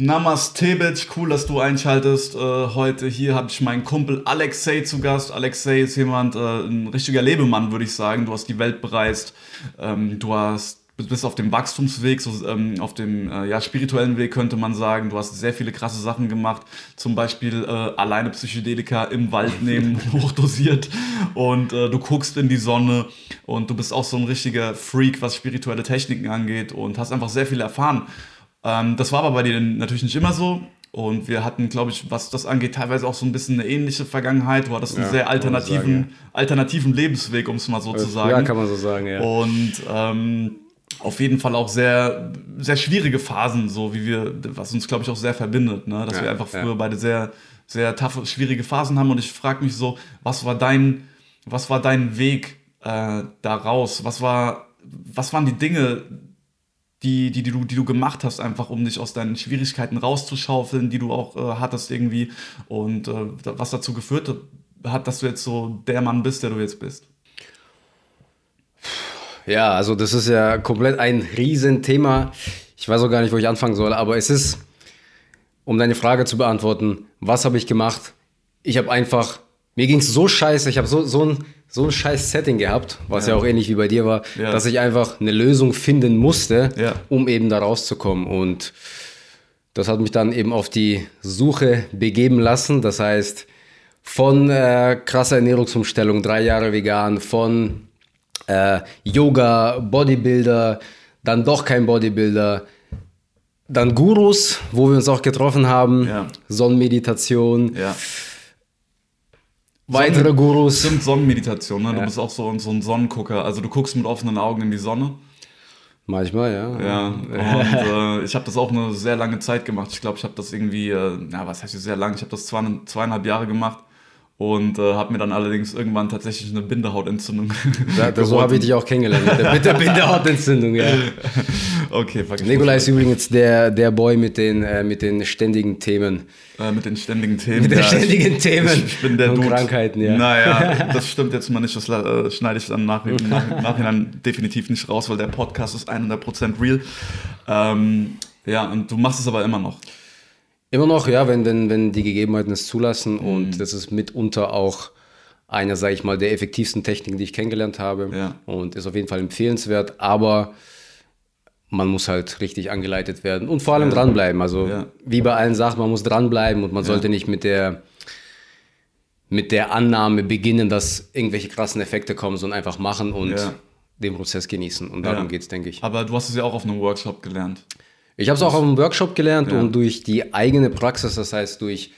Namaste, Bitch. Cool, dass du einschaltest. Äh, heute hier habe ich meinen Kumpel Alexei zu Gast. Alexei ist jemand, äh, ein richtiger Lebemann, würde ich sagen. Du hast die Welt bereist. Ähm, du hast bist auf dem Wachstumsweg, so ähm, auf dem äh, ja, spirituellen Weg könnte man sagen. Du hast sehr viele krasse Sachen gemacht, zum Beispiel äh, alleine Psychedelika im Wald nehmen, hochdosiert und äh, du guckst in die Sonne und du bist auch so ein richtiger Freak, was spirituelle Techniken angeht und hast einfach sehr viel erfahren. Ähm, das war aber bei dir natürlich nicht immer so. Und wir hatten, glaube ich, was das angeht, teilweise auch so ein bisschen eine ähnliche Vergangenheit. Du hattest ja, einen sehr alternativen, sagen, ja. alternativen Lebensweg, um es mal so zu sagen. Ja, kann man so sagen, ja. Und ähm, auf jeden Fall auch sehr, sehr schwierige Phasen, so wie wir, was uns, glaube ich, auch sehr verbindet, ne? dass ja, wir einfach früher beide sehr, sehr tough, schwierige Phasen haben. Und ich frage mich so, was war dein, was war dein Weg äh, daraus? Was war, was waren die Dinge, die, die, die, du, die du gemacht hast, einfach um dich aus deinen Schwierigkeiten rauszuschaufeln, die du auch äh, hattest irgendwie und äh, was dazu geführt hat, dass du jetzt so der Mann bist, der du jetzt bist? Ja, also das ist ja komplett ein Riesenthema. Ich weiß auch gar nicht, wo ich anfangen soll, aber es ist, um deine Frage zu beantworten, was habe ich gemacht? Ich habe einfach, mir ging es so scheiße, ich habe so, so ein so ein scheiß Setting gehabt, was ja, ja auch ähnlich wie bei dir war, ja. dass ich einfach eine Lösung finden musste, ja. um eben da rauszukommen. Und das hat mich dann eben auf die Suche begeben lassen. Das heißt, von äh, krasser Ernährungsumstellung, drei Jahre vegan, von äh, Yoga, Bodybuilder, dann doch kein Bodybuilder, dann Gurus, wo wir uns auch getroffen haben, Sonnenmeditation. Ja weitere Gurus. Stimmt, Sonnenmeditation, ne? Du ja. bist auch so, so ein Sonnengucker. Also du guckst mit offenen Augen in die Sonne. Manchmal, ja. Ja, und äh, ich habe das auch eine sehr lange Zeit gemacht. Ich glaube, ich habe das irgendwie, äh, ja, was heißt sehr lang? Ich habe das zweieinhalb Jahre gemacht und äh, habe mir dann allerdings irgendwann tatsächlich eine Bindehautentzündung. Ja, so habe ich dich auch kennengelernt, mit der Bindehautentzündung, ja. okay, Nikolai ist übrigens der, der Boy mit den, äh, mit den ständigen Themen. Äh, mit den ständigen Themen. Mit den ja, ständigen ich, Themen. Ich, ich, bin der und Dude. Krankheiten, ja. Naja, das stimmt jetzt mal nicht, das äh, schneide ich dann nach, nach, Nachhinein definitiv nicht raus, weil der Podcast ist 100% real. Ähm, ja, und du machst es aber immer noch. Immer noch, ja, wenn, wenn, wenn die Gegebenheiten es zulassen. Mhm. Und das ist mitunter auch eine, sage ich mal, der effektivsten Techniken, die ich kennengelernt habe. Ja. Und ist auf jeden Fall empfehlenswert. Aber man muss halt richtig angeleitet werden und vor allem ja. dranbleiben. Also ja. wie bei allen Sachen, man muss dranbleiben und man sollte nicht mit der, mit der Annahme beginnen, dass irgendwelche krassen Effekte kommen, sondern einfach machen und den Prozess genießen. Und darum geht es, denke ich. Aber du hast es ja auch auf einem Workshop gelernt. Ich habe es auch auf einem Workshop gelernt ja. und durch die eigene Praxis, das heißt durch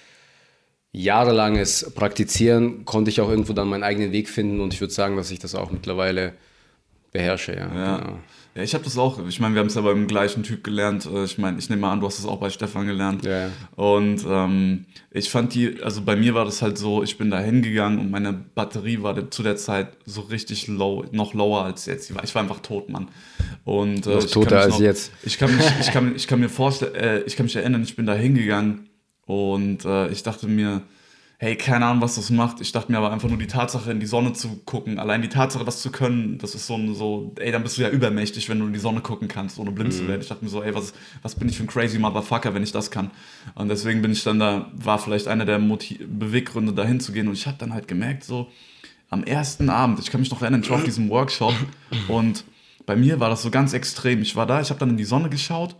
jahrelanges Praktizieren, konnte ich auch irgendwo dann meinen eigenen Weg finden und ich würde sagen, dass ich das auch mittlerweile beherrsche. Ja, ja. Genau. ja ich habe das auch, ich meine, wir haben es ja beim gleichen Typ gelernt. Äh, ich meine, ich nehme mal an, du hast es auch bei Stefan gelernt. Ja. Und ähm, ich fand die, also bei mir war das halt so, ich bin da hingegangen und meine Batterie war zu der Zeit so richtig low, noch lower als jetzt. Ich war einfach tot, Mann. Und, äh, noch toter als noch, jetzt. Ich kann, mich, ich, kann, ich kann mir vorstellen, äh, ich kann mich erinnern, ich bin da hingegangen und äh, ich dachte mir, hey, keine Ahnung, was das macht. Ich dachte mir aber einfach nur die Tatsache, in die Sonne zu gucken. Allein die Tatsache, das zu können, das ist so ein, so, ey, dann bist du ja übermächtig, wenn du in die Sonne gucken kannst, ohne blind mhm. zu werden. Ich dachte mir so, ey, was, was bin ich für ein crazy Motherfucker, wenn ich das kann? Und deswegen bin ich dann da, war vielleicht einer der Motiv Beweggründe, dahin zu gehen. Und ich habe dann halt gemerkt, so, am ersten Abend, ich kann mich noch erinnern, ich war auf diesem Workshop und bei mir war das so ganz extrem. Ich war da, ich habe dann in die Sonne geschaut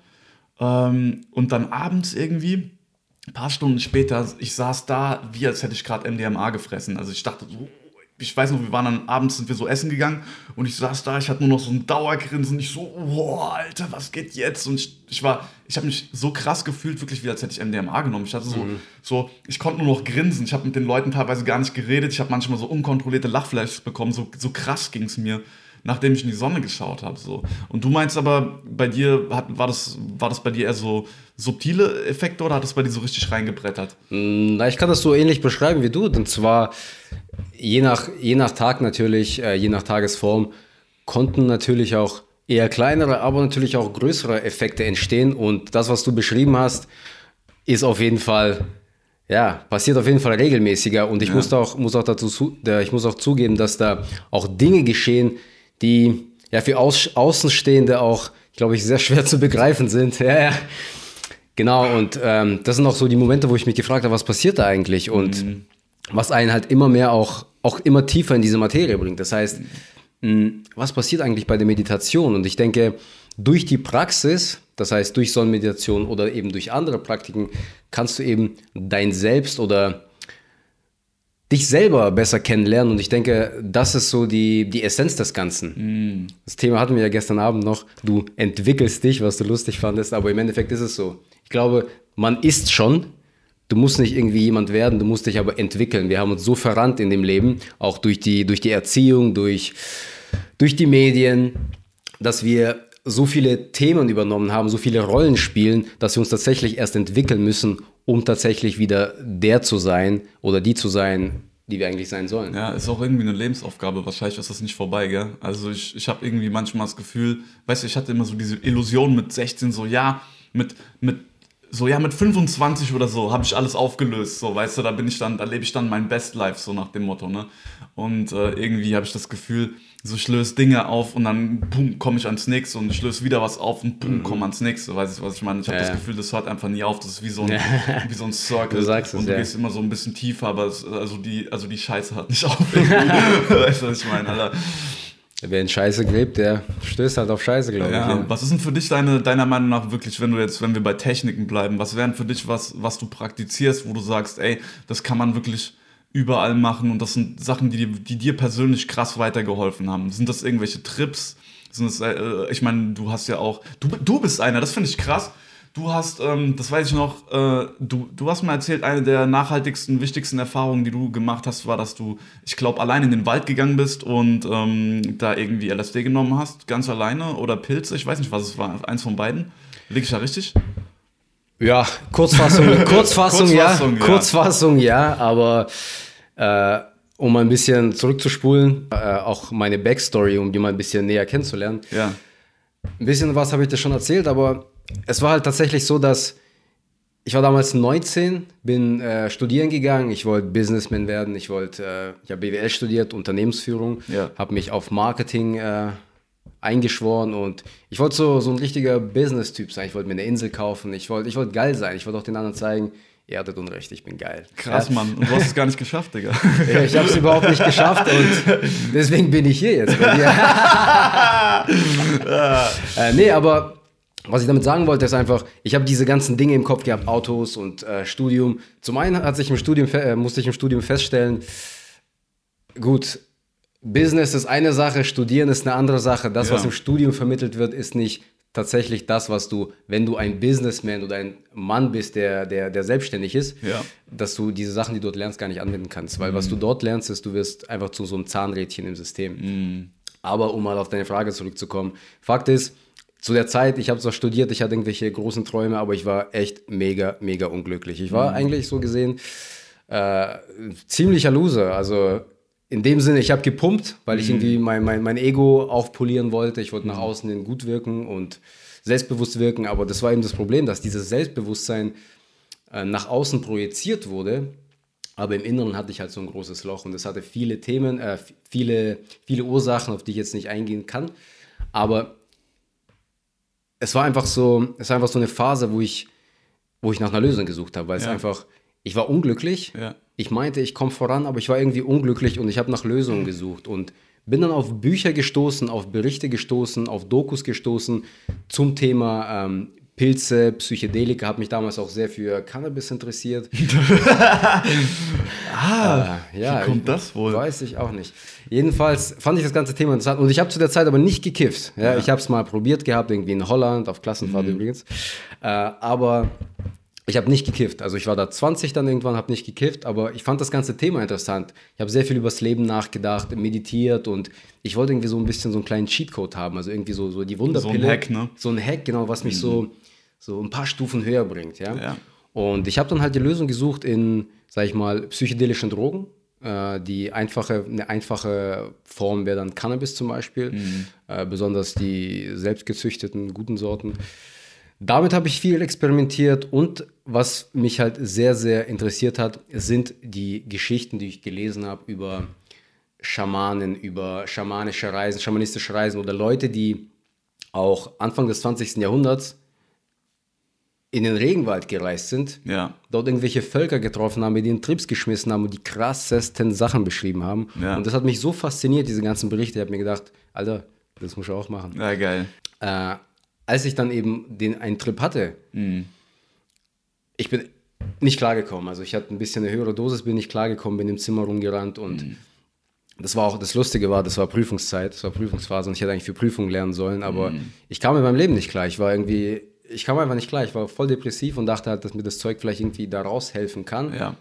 ähm, und dann abends irgendwie, ein paar Stunden später, ich saß da, wie als hätte ich gerade MDMA gefressen. Also ich dachte so, ich weiß noch, wir waren dann abends, sind wir so essen gegangen und ich saß da, ich hatte nur noch so ein Dauergrinsen. Ich so, boah, Alter, was geht jetzt? Und ich, ich war, ich habe mich so krass gefühlt, wirklich wie als hätte ich MDMA genommen. Ich hatte so, mhm. so ich konnte nur noch grinsen. Ich habe mit den Leuten teilweise gar nicht geredet. Ich habe manchmal so unkontrollierte Lachflashes bekommen. So, so krass ging es mir nachdem ich in die Sonne geschaut habe. So. Und du meinst aber, bei dir hat, war, das, war das bei dir eher so subtile Effekte oder hat es bei dir so richtig reingebrettert? Mm, na, ich kann das so ähnlich beschreiben wie du. Und zwar je nach, je nach Tag natürlich, äh, je nach Tagesform, konnten natürlich auch eher kleinere, aber natürlich auch größere Effekte entstehen. Und das, was du beschrieben hast, ist auf jeden Fall ja, passiert auf jeden Fall regelmäßiger und ich ja. muss auch, muss auch dazu, ich muss auch zugeben, dass da auch Dinge geschehen, die ja für Außenstehende auch, glaube ich, sehr schwer zu begreifen sind. Ja, ja. Genau, und ähm, das sind auch so die Momente, wo ich mich gefragt habe, was passiert da eigentlich? Und mhm. was einen halt immer mehr auch, auch immer tiefer in diese Materie bringt. Das heißt, mh, was passiert eigentlich bei der Meditation? Und ich denke, durch die Praxis, das heißt durch Sonnenmeditation oder eben durch andere Praktiken, kannst du eben dein Selbst oder dich selber besser kennenlernen. Und ich denke, das ist so die, die Essenz des Ganzen. Mm. Das Thema hatten wir ja gestern Abend noch. Du entwickelst dich, was du lustig fandest, aber im Endeffekt ist es so. Ich glaube, man ist schon. Du musst nicht irgendwie jemand werden, du musst dich aber entwickeln. Wir haben uns so verrannt in dem Leben, auch durch die, durch die Erziehung, durch, durch die Medien, dass wir so viele Themen übernommen haben, so viele Rollen spielen, dass wir uns tatsächlich erst entwickeln müssen, um tatsächlich wieder der zu sein oder die zu sein, die wir eigentlich sein sollen. Ja, ist auch irgendwie eine Lebensaufgabe. Wahrscheinlich ist das nicht vorbei, gell? Also ich, ich habe irgendwie manchmal das Gefühl, weißt du, ich hatte immer so diese Illusion mit 16, so ja, mit, mit so ja mit 25 oder so habe ich alles aufgelöst so weißt du da bin ich dann da lebe ich dann mein Best Life so nach dem Motto ne und äh, irgendwie habe ich das Gefühl so ich löse Dinge auf und dann boom komme ich ans nächste und ich löse wieder was auf und boom mhm. komme ans nächste weißt du was ich meine? Ich habe ja, das Gefühl das hört einfach nie auf. Das ist wie so ein wie so ein Circle. Du sagst und es, du ja. gehst immer so ein bisschen tiefer aber es, also die also die Scheiße hört nicht auf. Weißt du was ich meine? Alter Wer in Scheiße gräbt, der stößt halt auf Scheiße, glaube ja, ich. Was ist denn für dich deine, deiner Meinung nach wirklich, wenn du jetzt, wenn wir bei Techniken bleiben, was wären für dich was, was du praktizierst, wo du sagst, ey, das kann man wirklich überall machen und das sind Sachen, die, die dir persönlich krass weitergeholfen haben? Sind das irgendwelche Trips? Sind das, äh, ich meine, du hast ja auch, du, du bist einer, das finde ich krass Du hast, ähm, das weiß ich noch, äh, du, du hast mir erzählt, eine der nachhaltigsten, wichtigsten Erfahrungen, die du gemacht hast, war, dass du, ich glaube, allein in den Wald gegangen bist und ähm, da irgendwie LSD genommen hast, ganz alleine oder Pilze, ich weiß nicht, was es war, eins von beiden. Liege ich da richtig? Ja, Kurzfassung, Kurzfassung, Kurzfassung ja, ja, Kurzfassung, ja, aber äh, um ein bisschen zurückzuspulen, äh, auch meine Backstory, um die mal ein bisschen näher kennenzulernen. Ja. Ein bisschen was habe ich dir schon erzählt, aber es war halt tatsächlich so, dass ich war damals 19, bin äh, studieren gegangen. Ich wollte Businessman werden. Ich wollte, äh, ich habe BWL studiert, Unternehmensführung, ja. habe mich auf Marketing äh, eingeschworen und ich wollte so, so ein richtiger Business-Typ sein. Ich wollte mir eine Insel kaufen. Ich wollte ich wollt geil sein. Ich wollte auch den anderen zeigen, ihr hattet Unrecht, ich bin geil. Krass, ja. Mann. Und du hast es gar nicht geschafft, Digga. Ja, ich habe es überhaupt nicht geschafft und deswegen bin ich hier jetzt bei dir. äh, nee, aber was ich damit sagen wollte, ist einfach, ich habe diese ganzen Dinge im Kopf gehabt, Autos und äh, Studium. Zum einen hat sich im Studium, äh, musste ich im Studium feststellen, gut, Business ist eine Sache, Studieren ist eine andere Sache. Das, ja. was im Studium vermittelt wird, ist nicht tatsächlich das, was du, wenn du ein Businessman oder ein Mann bist, der, der, der selbstständig ist, ja. dass du diese Sachen, die du dort lernst, gar nicht anwenden kannst. Weil mhm. was du dort lernst, ist, du wirst einfach zu so einem Zahnrädchen im System. Mhm. Aber um mal auf deine Frage zurückzukommen, Fakt ist, zu der Zeit, ich habe zwar studiert, ich hatte irgendwelche großen Träume, aber ich war echt mega, mega unglücklich. Ich war mhm. eigentlich so gesehen äh, ziemlicher Loser. Also in dem Sinne, ich habe gepumpt, weil ich mhm. irgendwie mein, mein, mein Ego aufpolieren wollte. Ich wollte nach mhm. außen hin gut wirken und selbstbewusst wirken, aber das war eben das Problem, dass dieses Selbstbewusstsein äh, nach außen projiziert wurde. Aber im Inneren hatte ich halt so ein großes Loch und es hatte viele Themen, äh, viele, viele Ursachen, auf die ich jetzt nicht eingehen kann. Aber es war einfach so, es war einfach so eine Phase, wo ich, wo ich nach einer Lösung gesucht habe, weil es einfach, ich war unglücklich. Ja. Ich meinte, ich komme voran, aber ich war irgendwie unglücklich und ich habe nach Lösungen gesucht und bin dann auf Bücher gestoßen, auf Berichte gestoßen, auf Dokus gestoßen zum Thema ähm, Pilze, Psychedelika, habe mich damals auch sehr für Cannabis interessiert. ah, äh, ja, wie kommt das wohl? Weiß ich auch nicht. Jedenfalls fand ich das ganze Thema interessant und ich habe zu der Zeit aber nicht gekifft. Ja, ja. Ich habe es mal probiert gehabt, irgendwie in Holland, auf Klassenfahrt mhm. übrigens. Äh, aber ich habe nicht gekifft. Also ich war da 20 dann irgendwann, habe nicht gekifft, aber ich fand das ganze Thema interessant. Ich habe sehr viel übers Leben nachgedacht, meditiert und ich wollte irgendwie so ein bisschen so einen kleinen Cheatcode haben, also irgendwie so, so die Wunderpille. So ein Hack, ne? So ein Hack, genau, was mich mhm. so so ein paar Stufen höher bringt. Ja? ja. Und ich habe dann halt die Lösung gesucht in, sag ich mal, psychedelischen Drogen. Äh, die einfache, eine einfache Form wäre dann Cannabis zum Beispiel, mhm. äh, besonders die selbstgezüchteten guten Sorten. Damit habe ich viel experimentiert und was mich halt sehr, sehr interessiert hat, sind die Geschichten, die ich gelesen habe über Schamanen, über schamanische Reisen, schamanistische Reisen oder Leute, die auch Anfang des 20. Jahrhunderts in den Regenwald gereist sind, Ja. dort irgendwelche Völker getroffen haben, mit denen Trips geschmissen haben und die krassesten Sachen beschrieben haben. Ja. Und das hat mich so fasziniert, diese ganzen Berichte. Ich habe mir gedacht, Alter, das muss ich auch machen. Ja, geil. Äh, als ich dann eben den, einen Trip hatte, ich bin nicht klargekommen. Also ich hatte ein bisschen eine höhere Dosis, bin nicht klargekommen, bin im Zimmer rumgerannt und das war auch, das Lustige war, das war Prüfungszeit, das war Prüfungsphase und ich hätte eigentlich für Prüfungen lernen sollen, aber ich kam mit meinem Leben nicht klar. Ich war irgendwie, ich kam einfach nicht klar. Ich war voll depressiv und dachte halt, dass mir das Zeug vielleicht irgendwie da raushelfen kann. Ja.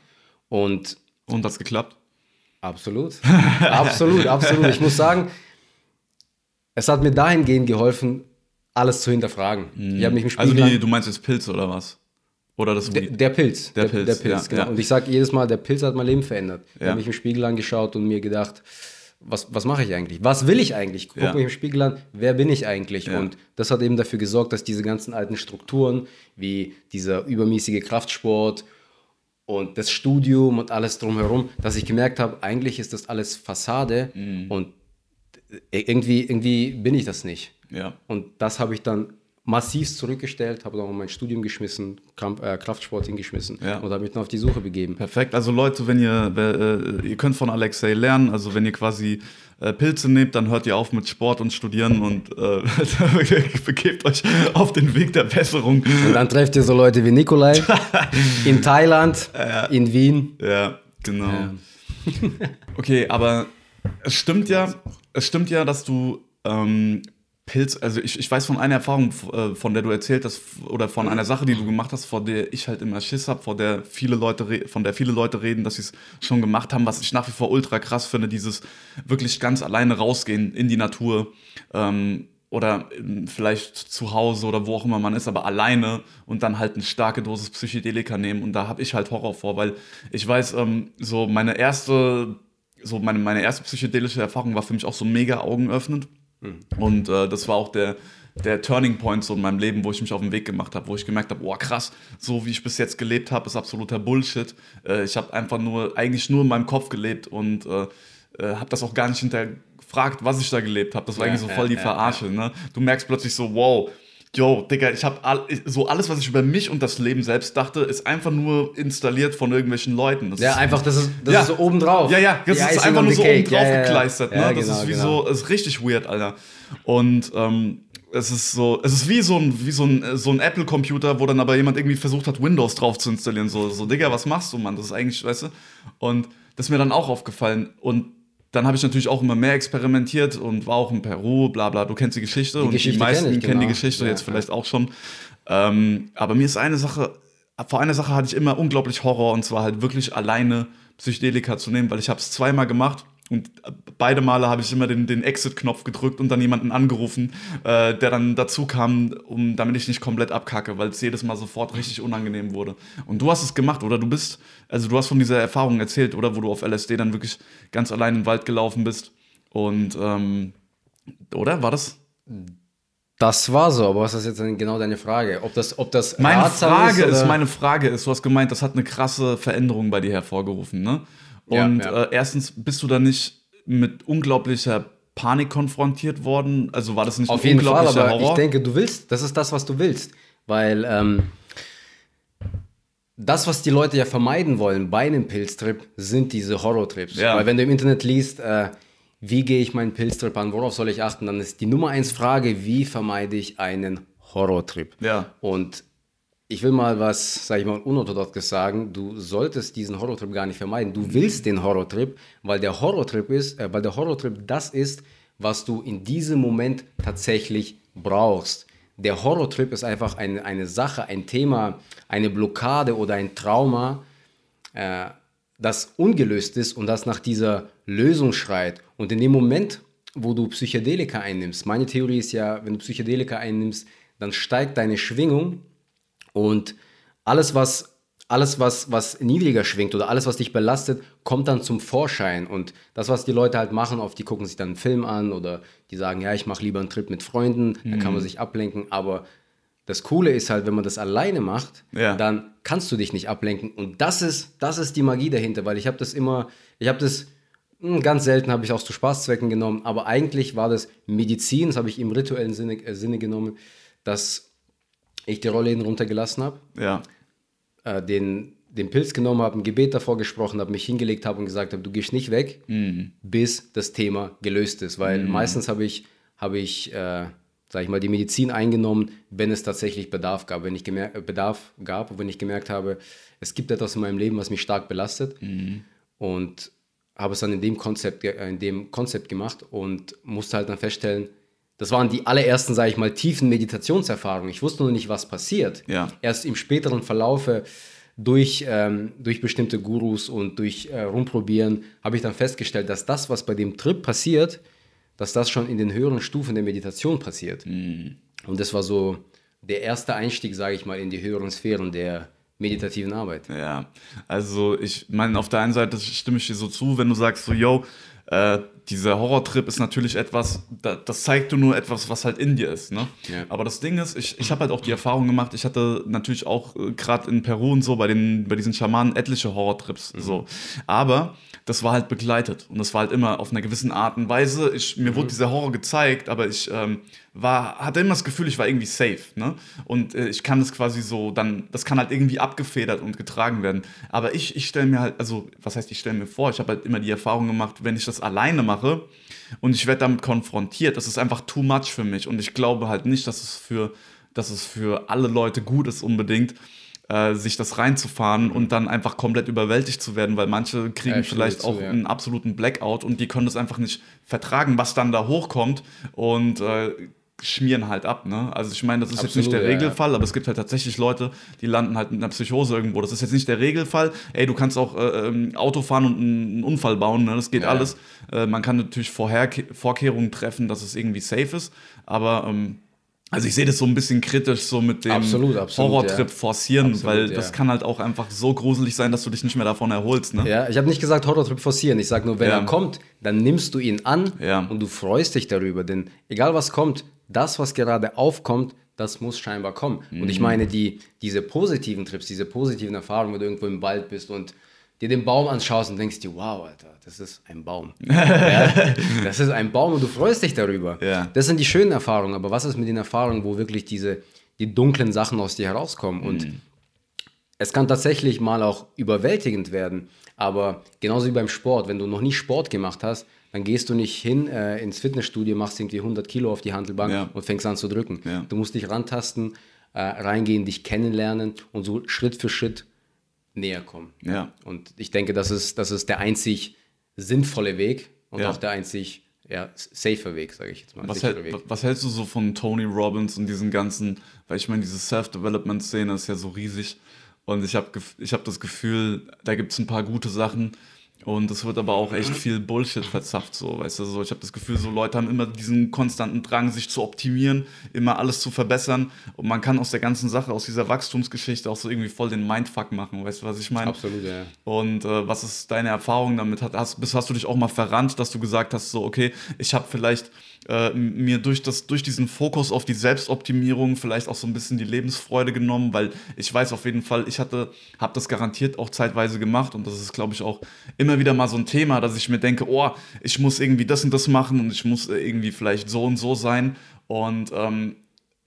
Und Und hat's geklappt? Absolut. absolut, absolut. Ich muss sagen, es hat mir dahingehend geholfen, alles zu hinterfragen. Ich habe mich im Also Spiegel die, du meinst jetzt Pilze oder was? Oder das der, Weed? der Pilz. Der Pilz, ja, genau. ja. Und ich sage jedes Mal, der Pilz hat mein Leben verändert. Ich habe mich im Spiegel angeschaut und mir gedacht, was, was mache ich eigentlich? Was will ich eigentlich? Guck Ja. mich im Spiegel an, wer bin ich eigentlich? Ja. Und das hat eben dafür gesorgt, dass diese ganzen alten Strukturen, wie dieser übermäßige Kraftsport und das Studium und alles drumherum, dass ich gemerkt habe, eigentlich ist das alles Fassade Mhm. und irgendwie, irgendwie bin ich das nicht. Ja. Und das habe ich dann massiv zurückgestellt, habe dann mein Studium geschmissen, äh, Kraftsport hingeschmissen Ja. und habe mich dann auf die Suche begeben. Perfekt. Also Leute, wenn ihr, äh, ihr könnt von Alexei lernen, also wenn ihr quasi äh, Pilze nehmt, dann hört ihr auf mit Sport und Studieren und äh, begebt euch auf den Weg der Besserung. Und dann trefft ihr so Leute wie Nikolai in Thailand, in Wien. Ja, genau. okay, aber es stimmt ja, es stimmt ja, dass du ähm, Pilz, also ich, ich weiß von einer Erfahrung, äh, von der du erzählt hast, oder von einer Sache, die du gemacht hast, vor der ich halt immer Schiss habe, vor der viele Leute, von der viele Leute reden, dass sie es schon gemacht haben, was ich nach wie vor ultra krass finde, dieses wirklich ganz alleine rausgehen in die Natur. Ähm, oder ähm, vielleicht zu Hause oder wo auch immer man ist, aber alleine und dann halt eine starke Dosis Psychedelika nehmen. Und da habe ich halt Horror vor, weil ich weiß, ähm, so meine erste, so meine, meine erste psychedelische Erfahrung war für mich auch so mega augenöffnend. Und äh, das war auch der, der Turning Point so in meinem Leben, wo ich mich auf den Weg gemacht habe, wo ich gemerkt habe, boah krass, so wie ich bis jetzt gelebt habe, ist absoluter Bullshit. Äh, ich habe einfach nur, eigentlich nur in meinem Kopf gelebt und äh, äh, habe das auch gar nicht hinterfragt, was ich da gelebt habe. Das war Ja, eigentlich so voll die Verarsche. Ne? Du merkst plötzlich so, wow, yo, Digga, ich habe all, so alles, was ich über mich und das Leben selbst dachte, ist einfach nur installiert von irgendwelchen Leuten. Das Ja, einfach, das ist, das Ja. ist so obendrauf. ja, ja, das Die ist Icing einfach nur so oben cake. drauf Ja, ja, gekleistert. Ne? Das genau, ist wie genau. so, ist richtig weird, Alter. Und ähm, es ist so, es ist wie so ein, wie so ein, so ein Apple-Computer, wo dann aber jemand irgendwie versucht hat, Windows drauf zu installieren. So, so, Digga, was machst du, Mann? Das ist eigentlich, weißt du? Und das ist mir dann auch aufgefallen. Und dann habe ich natürlich auch immer mehr experimentiert und war auch in Peru, bla bla. Du kennst die Geschichte und Geschichte die meisten kenn ich, kennen die genau. Geschichte Ja, jetzt ja. vielleicht auch schon. Ähm, aber mir ist eine Sache, vor einer Sache hatte ich immer unglaublich Horror und zwar halt wirklich alleine Psychedelika zu nehmen, weil ich habe es zweimal gemacht und beide Male habe ich immer den, den Exit-Knopf gedrückt und dann jemanden angerufen, äh, der dann dazu kam, um, damit ich nicht komplett abkacke, weil es jedes Mal sofort richtig unangenehm wurde. Und du hast es gemacht, oder? Du bist, also du hast von dieser Erfahrung erzählt, oder? Wo du auf LSD dann wirklich ganz allein in den Wald gelaufen bist. Und, ähm, oder? War das? Das war so, aber was ist jetzt genau deine Frage? Ob das, ob das Meine Frage ist, oder- meine Frage ist, du hast gemeint, das hat eine krasse Veränderung bei dir hervorgerufen, ne? Ja, Und ja. Äh, erstens, bist du da nicht mit unglaublicher Panik konfrontiert worden? Also war das nicht Auf jeden Fall, aber Horror? ich denke, du willst, das ist das, was du willst. Weil ähm, das, was die Leute ja vermeiden wollen bei einem Pilztrip, sind diese Horrortrips. Ja. Weil wenn du im Internet liest, äh, wie gehe ich meinen Pilztrip an, worauf soll ich achten, dann ist die Nummer eins Frage, wie vermeide ich einen Horrortrip? Ja. Und ich will mal was, sag ich mal, unorthodoxes sagen. Du solltest diesen Horrortrip gar nicht vermeiden. Du willst den Horrortrip, weil der Horrortrip ist, äh, weil der Horrortrip das ist, was du in diesem Moment tatsächlich brauchst. Der Horrortrip ist einfach eine, eine Sache, ein Thema, eine Blockade oder ein Trauma, äh, das ungelöst ist und das nach dieser Lösung schreit. Und in dem Moment, wo du Psychedelika einnimmst, meine Theorie ist ja, wenn du Psychedelika einnimmst, dann steigt deine Schwingung und alles, was, alles was, was niedriger schwingt oder alles, was dich belastet, kommt dann zum Vorschein. Und das, was die Leute halt machen, oft die gucken sich dann einen Film an oder die sagen, ja, ich mache lieber einen Trip mit Freunden, dann kann man sich ablenken. Aber das Coole ist halt, wenn man das alleine macht, Ja. dann kannst du dich nicht ablenken. Und das ist, das ist die Magie dahinter, weil ich habe das immer, ich habe das, hm, ganz selten habe ich auch zu Spaßzwecken genommen, aber eigentlich war das Medizin, das habe ich im rituellen Sinne, äh, Sinne genommen, dass ich die Rollläden runtergelassen habe, Ja. äh, den, den Pilz genommen habe, ein Gebet davor gesprochen habe, mich hingelegt habe und gesagt habe, du gehst nicht weg, bis das Thema gelöst ist. Weil meistens habe ich, habe ich äh, sag ich mal, die Medizin eingenommen, wenn es tatsächlich Bedarf gab. Wenn ich gemer äh, Bedarf gab, wenn ich gemerkt habe, es gibt etwas in meinem Leben, was mich stark belastet. Und habe es dann in dem Konzept, äh, in dem Konzept gemacht und musste halt dann feststellen, das waren die allerersten, sage ich mal, tiefen Meditationserfahrungen. Ich wusste noch nicht, was passiert. Ja. Erst im späteren Verlaufe durch, ähm, durch bestimmte Gurus und durch äh, Rumprobieren habe ich dann festgestellt, dass das, was bei dem Trip passiert, dass das schon in den höheren Stufen der Meditation passiert. Und das war so der erste Einstieg, sage ich mal, in die höheren Sphären der meditativen Arbeit. Ja, also ich meine, auf der einen Seite stimme ich dir so zu, wenn du sagst so, yo, äh, dieser Horrortrip ist natürlich etwas, da, das zeigt nur etwas, was halt in dir ist, ne? Ja. Aber das Ding ist, ich, ich habe halt auch die Erfahrung gemacht, ich hatte natürlich auch äh, gerade in Peru und so bei, den, bei diesen Schamanen etliche Horrortrips, so. Aber das war halt begleitet und das war halt immer auf einer gewissen Art und Weise. Ich, mir wurde dieser Horror gezeigt, aber ich ähm, war, hatte immer das Gefühl, ich war irgendwie safe, ne? Und äh, ich kann das quasi so dann, das kann halt irgendwie abgefedert und getragen werden. Aber ich, ich stelle mir halt, also, was heißt, ich stelle mir vor, ich habe halt immer die Erfahrung gemacht, wenn ich das alleine mache und ich werde damit konfrontiert, das ist einfach too much für mich und ich glaube halt nicht, dass es für, dass es für alle Leute gut ist unbedingt, äh, sich das reinzufahren und dann einfach komplett überwältigt zu werden, weil manche kriegen Ja, vielleicht zu, auch ja. einen absoluten Blackout und die können das einfach nicht vertragen, was dann da hochkommt und äh, schmieren halt ab. Ne? Also ich meine, das ist jetzt nicht Absolut, der ja, ja. Regelfall, aber es gibt halt tatsächlich Leute, die landen halt mit einer Psychose irgendwo. Das ist jetzt nicht der Regelfall. Ey, du kannst auch äh, ähm, Auto fahren und einen, Unfall bauen, ne? das geht Ja, alles. Äh, man kann natürlich Vorher Vorkehrungen treffen, dass es irgendwie safe ist, aber ähm, also ich sehe das so ein bisschen kritisch, so mit dem Absolut, absolut, Horrortrip ja. forcieren, Absolut, weil ja. das kann halt auch einfach so gruselig sein, dass du dich nicht mehr davon erholst. Ne? Ja, ich habe nicht gesagt Horrortrip forcieren. Ich sage nur, wenn Ja. er kommt, dann nimmst du ihn an Ja. und du freust dich darüber. Denn egal was kommt, das, was gerade aufkommt, das muss scheinbar kommen. Und Mhm. ich meine, die, diese positiven Trips, diese positiven Erfahrungen, wenn du irgendwo im Wald bist und dir den Baum anschaust und denkst dir, wow, Alter, das ist ein Baum. ja, das ist ein Baum und du freust dich darüber. Ja. Das sind die schönen Erfahrungen. Aber was ist mit den Erfahrungen, wo wirklich diese die dunklen Sachen aus dir herauskommen? Und Mhm. es kann tatsächlich mal auch überwältigend werden, aber genauso wie beim Sport, wenn du noch nie Sport gemacht hast, dann gehst du nicht hin äh, ins Fitnessstudio, machst irgendwie 100 Kilo auf die Handelbank Ja. und fängst an zu drücken. Ja. Du musst dich rantasten, äh, reingehen, dich kennenlernen und so Schritt für Schritt näher kommen. Ja. Und ich denke, das ist, das ist der einzig sinnvolle Weg und auch der einzig ja, safer Weg, sage ich jetzt mal. Was, hält, Weg. was hältst du so von Tony Robbins und diesen ganzen, weil ich meine, diese Self-Development-Szene ist ja so riesig und ich habe ich hab das Gefühl, da gibt es ein paar gute Sachen und es wird aber auch echt viel Bullshit verzapft, so, weißt du, so, ich habe das Gefühl, so Leute haben immer diesen konstanten Drang, sich zu optimieren, immer alles zu verbessern und man kann aus der ganzen Sache, aus dieser Wachstumsgeschichte auch so irgendwie voll den Mindfuck machen, weißt du, was ich meine? Absolut, ja. Und äh, was ist deine Erfahrung damit? Hast, bist, hast du dich auch mal verrannt, dass du gesagt hast, so, okay, ich habe vielleicht äh, mir durch, das, durch diesen Fokus auf die Selbstoptimierung vielleicht auch so ein bisschen die Lebensfreude genommen, weil ich weiß auf jeden Fall, ich hatte, habe das garantiert auch zeitweise gemacht und das ist, glaube ich, auch immer wieder mal so ein Thema, dass ich mir denke, oh, ich muss irgendwie das und das machen und ich muss irgendwie vielleicht so und so sein und ähm,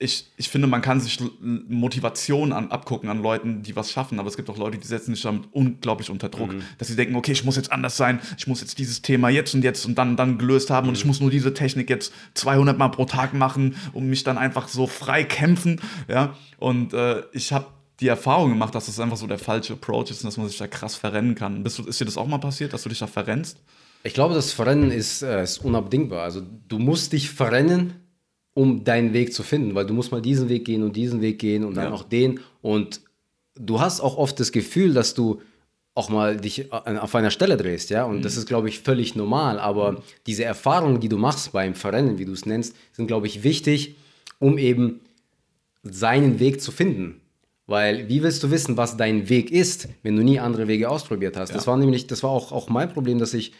ich, ich finde, man kann sich Motivation an, abgucken an Leuten, die was schaffen, aber es gibt auch Leute, die setzen sich damit unglaublich unter Druck, dass sie denken, okay, ich muss jetzt anders sein, ich muss jetzt dieses Thema jetzt und jetzt und dann, dann gelöst haben und ich muss nur diese Technik jetzt 200 Mal pro Tag machen und mich dann einfach so frei kämpfen, ja, und äh, ich habe die Erfahrung gemacht, dass das einfach so der falsche Approach ist und dass man sich da krass verrennen kann. Bist du, ist dir das auch mal passiert, dass du dich da verrennst? Ich glaube, das Verrennen ist, äh, ist unabdingbar. Also du musst dich verrennen, um deinen Weg zu finden, weil du musst mal diesen Weg gehen und diesen Weg gehen und dann Ja. noch den. Und du hast auch oft das Gefühl, dass du auch mal dich a- auf einer Stelle drehst, ja. Und das ist, glaube ich, völlig normal. Aber diese Erfahrungen, die du machst beim Verrennen, wie du es nennst, sind, glaube ich, wichtig, um eben seinen Weg zu finden. Weil wie willst du wissen, was dein Weg ist, wenn du nie andere Wege ausprobiert hast? Das war nämlich, das war auch, auch mein Problem, dass ich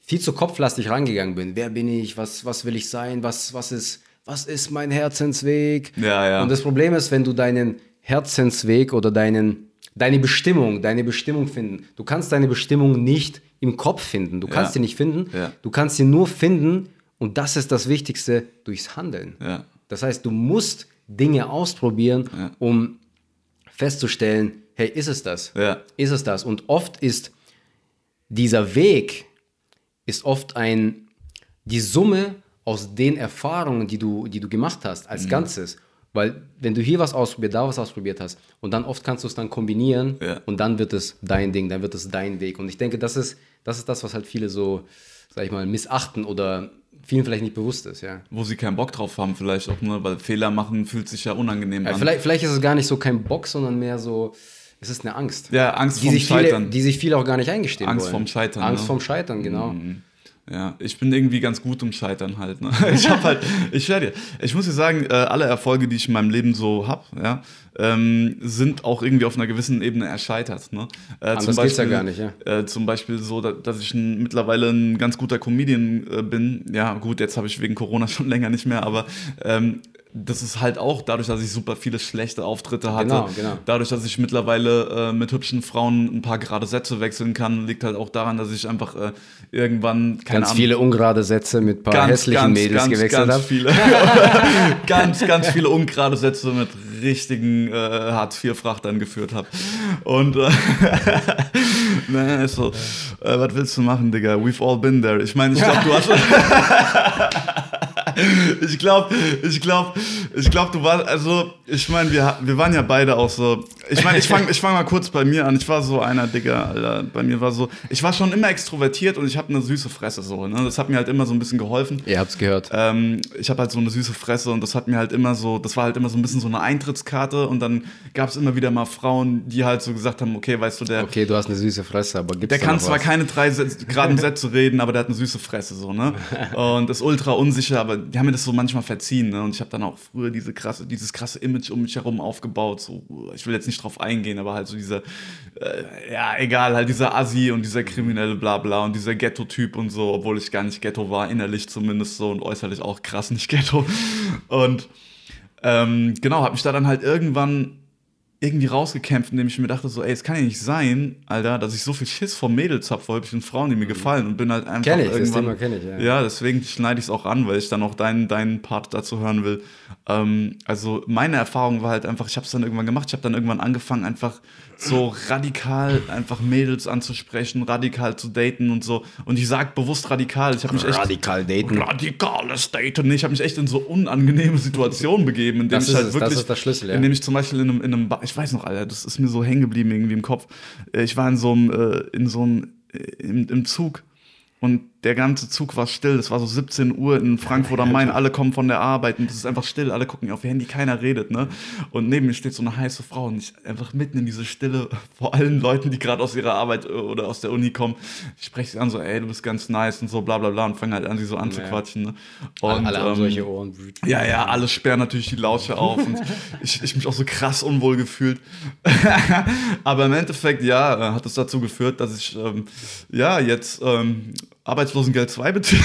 viel zu kopflastig rangegangen bin. Wer bin ich? Was, was will ich sein? Was, was, ist, was ist mein Herzensweg? Ja, ja. Und das Problem ist, wenn du deinen Herzensweg oder deinen, deine Bestimmung, deine Bestimmung finden, du kannst deine Bestimmung nicht im Kopf finden. Du kannst Ja. sie nicht finden. Ja. Du kannst sie nur finden und das ist das Wichtigste durchs Handeln. Ja. Das heißt, du musst Dinge ausprobieren, um festzustellen, hey, ist es das? Ja. Ist es das? Und oft ist dieser Weg ist oft ein die Summe aus den Erfahrungen, die du, die du gemacht hast Mhm. als Ganzes. Weil wenn du hier was ausprobiert, da was ausprobiert hast und dann oft kannst du es dann kombinieren Ja. und dann wird es dein Ding, dann wird es dein Weg. Und ich denke, das ist das, ist das was halt viele so, sag ich mal, missachten oder vielen vielleicht nicht bewusst ist. Ja. Wo sie keinen Bock drauf haben, vielleicht auch, ne? Weil Fehler machen fühlt sich ja unangenehm Ja, an. vielleicht, vielleicht ist es gar nicht so kein Bock, sondern mehr so, es ist eine Angst. Ja, Angst die vorm sich viele, Scheitern. Die sich viele auch gar nicht eingestehen Angst wollen. vorm Scheitern, Angst ne? vorm Scheitern, genau. Ja, ich bin irgendwie ganz gut im Scheitern halt. Ne? Ich habe halt, ich werde, ich muss dir sagen, äh, alle Erfolge, die ich in meinem Leben so habe, ja, ähm, sind auch irgendwie auf einer gewissen Ebene erscheitert. Ne? Äh, Anders geht's ja gar nicht, ja. Äh, zum Beispiel so, da, dass ich ein, mittlerweile ein ganz guter Comedian äh, bin. Ja, gut, jetzt habe ich wegen Corona schon länger nicht mehr, aber ähm, das ist halt auch dadurch, dass ich super viele schlechte Auftritte hatte. Genau, genau. Dadurch, dass ich mittlerweile äh, mit hübschen Frauen ein paar gerade Sätze wechseln kann, liegt halt auch daran, dass ich einfach äh, irgendwann keine Ganz Ahnung, viele ungerade Sätze mit ein paar hässlichen Mädels gewechselt ganz habe. viele, ganz, ganz viele ungerade Sätze mit richtigen äh, Hartz-IV-Frachtern geführt habe. Und äh, ist so, äh, was willst du machen, Digga? We've all been there. Ich meine, ich glaube, du hast. ich glaube, ich glaube, ich glaube, du warst, also, ich meine, wir, wir waren ja beide auch so. Ich meine, ich fange ich fang mal kurz bei mir an. Ich war so einer, Digga, Alter. Bei mir war so, ich war schon immer extrovertiert und ich habe eine süße Fresse so. Ne? Das hat mir halt immer so ein bisschen geholfen. Ihr habt's gehört. Ähm, ich habe halt so eine süße Fresse und das hat mir halt immer so, das war halt immer so ein bisschen so eine Eintrittskarte und dann gab es immer wieder mal Frauen, die halt so gesagt haben, okay, weißt du, der, Okay, du hast eine süße Fresse, aber gibt's der kann zwar keine drei geraden Sätze reden, aber der hat eine süße Fresse so, ne? Und ist ultra unsicher, aber die haben mir das so manchmal verziehen, ne? Und ich habe dann auch früher diese krasse, dieses krasse Image um mich herum aufgebaut. So, ich will jetzt nicht drauf eingehen, aber halt so dieser, äh, ja, egal, halt dieser Assi und dieser kriminelle Blabla und dieser Ghetto-Typ und so, obwohl ich gar nicht Ghetto war, innerlich zumindest so und äußerlich auch krass nicht Ghetto. Und ähm, genau, habe mich da dann halt irgendwann irgendwie rausgekämpft, indem ich mir dachte so, ey, es kann ja nicht sein, Alter, dass ich so viel Schiss vor Mädels hab, vor hübschen Frauen, die mir gefallen und bin halt einfach Kenn ich, das irgendwann... Thema kenn ich, ja. Ja, deswegen schneide ich es auch an, weil ich dann auch deinen, deinen Part dazu hören will. Ähm, also meine Erfahrung war halt einfach, ich habe es dann irgendwann gemacht, ich habe dann irgendwann angefangen, einfach so radikal einfach Mädels anzusprechen, radikal zu daten und so. Und ich sag bewusst radikal, ich habe mich echt... Radikal daten. Radikales Daten. Ich habe mich echt in so unangenehme Situationen begeben, in denen Das ich halt es, das wirklich, ist der Schlüssel, ja. indem ich zum Beispiel in einem, in einem Bar, ich weiß noch, Alter, das ist mir so hängen geblieben irgendwie im Kopf. Äh, Ich war in so einem, äh, in so einem, äh, im, im Zug und der ganze Zug war still. Es war so 17 Uhr in Frankfurt am Main. Alle kommen von der Arbeit und es ist einfach still. Alle gucken auf ihr Handy, keiner redet, ne? Und neben mir steht so eine heiße Frau und ich einfach mitten in diese Stille vor allen Leuten, die gerade aus ihrer Arbeit äh, oder aus der Uni kommen. Ich spreche sie an so, ey, du bist ganz nice und so, bla bla bla und fange halt an, sie so anzuquatschen, ne? Und, alle haben ähm, solche Ohren. ja, ja, alle sperren natürlich die Lausche auf und ich, ich mich auch so krass unwohl gefühlt. Aber im Endeffekt, ja, äh, hat es dazu geführt, dass ich, ähm, ja, jetzt ähm, Arbeitslosengeld 2 beziehe.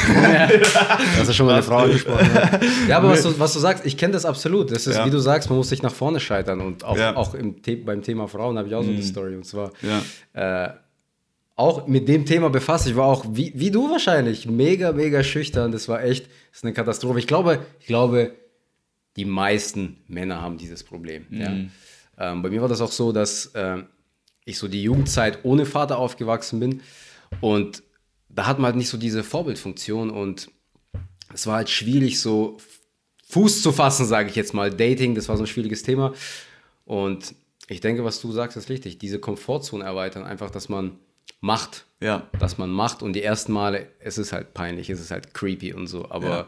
Das ist schon mal eine Frau angesprochen. Ja, ja aber was du, was du sagst, ich kenne das absolut. Das ist, Ja. wie du sagst, man muss sich nach vorne scheitern. Und auch, Ja. Mhm. auch im The beim Thema Frauen habe ich auch so eine Story. Und zwar Ja. äh, auch mit dem Thema befasst. Ich war auch, wie, wie du wahrscheinlich, mega, mega schüchtern. Das war echt, das ist eine Katastrophe. Ich glaube, ich glaube, die meisten Männer haben dieses Problem. Ja. Ähm, bei mir war das auch so, dass ähm, ich so die Jugendzeit ohne Vater aufgewachsen bin und da hat man halt nicht so diese Vorbildfunktion und es war halt schwierig, so Fuß zu fassen, sage ich jetzt mal. Dating, das war so ein schwieriges Thema. Und ich denke, was du sagst, ist richtig. Diese Komfortzone erweitern, einfach, dass man macht. Ja. Dass man macht und die ersten Male, es ist halt peinlich, es ist halt creepy und so, aber Ja.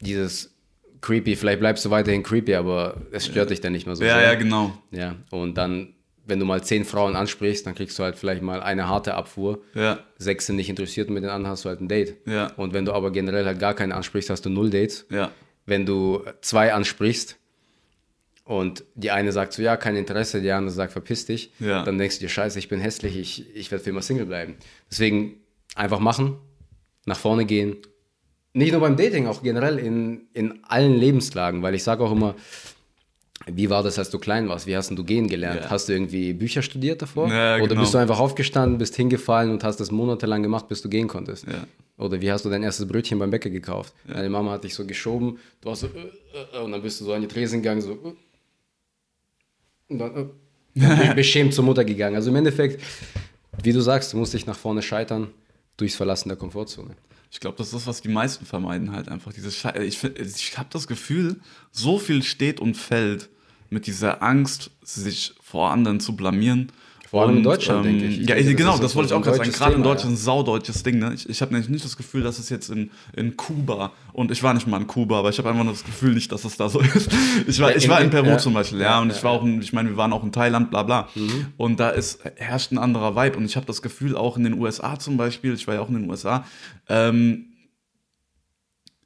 dieses creepy, vielleicht bleibst du weiterhin creepy, aber es stört dich dann nicht mehr so Ja, sehr. ja, genau. Ja, und dann, wenn du mal zehn Frauen ansprichst, dann kriegst du halt vielleicht mal eine harte Abfuhr. Ja. Sechs sind nicht interessiert und mit den anderen hast du halt ein Date. Ja. Und wenn du aber generell halt gar keinen ansprichst, hast du null Dates. Ja. Wenn du zwei ansprichst und die eine sagt so, ja, kein Interesse, die andere sagt, verpiss dich, Ja. dann denkst du dir, scheiße, ich bin hässlich, ich, ich werde für immer Single bleiben. Deswegen einfach machen, nach vorne gehen. Nicht nur beim Dating, auch generell in, in allen Lebenslagen, weil ich sage auch immer, wie war das, als du klein warst? Wie hast denn du gehen gelernt? Ja. Hast du irgendwie Bücher studiert davor? Ja, Oder genau. bist du einfach aufgestanden, bist hingefallen und hast das monatelang gemacht, bis du gehen konntest? Ja. Oder wie hast du dein erstes Brötchen beim Bäcker gekauft? Deine Mama hat dich so geschoben, du warst so, äh, äh, und dann bist du so an die Tresen gegangen, so, äh, und dann, äh, dann beschämt zur Mutter gegangen. Also im Endeffekt, wie du sagst, du musst dich nach vorne scheitern durchs Verlassen der Komfortzone. Ich glaube, das ist das, was die meisten vermeiden halt einfach. Dieses ich ich habe das Gefühl, so viel steht und fällt mit dieser Angst, sich vor anderen zu blamieren. Vor allem in Und, Deutschland, denke ich. Ich ja, denke, das genau, das, so wollte ich auch gerade sagen. Gerade in Deutschland ein saudeutsches Ding. Ne? Ich, ich habe nämlich nicht das Gefühl, dass es jetzt in, in Kuba, und ich war nicht mal in Kuba, aber ich habe einfach nur das Gefühl nicht, dass es da so ist. Ich war, Ja, ich in- war in in- Peru ja. zum Beispiel, ja, Ja, und ja, ich war auch, in, ich meine, wir waren auch in Thailand, bla bla. Mhm. Und da ist, herrscht ein anderer Vibe. Und ich habe das Gefühl, auch in den USA zum Beispiel, ich war ja auch in den USA, ähm,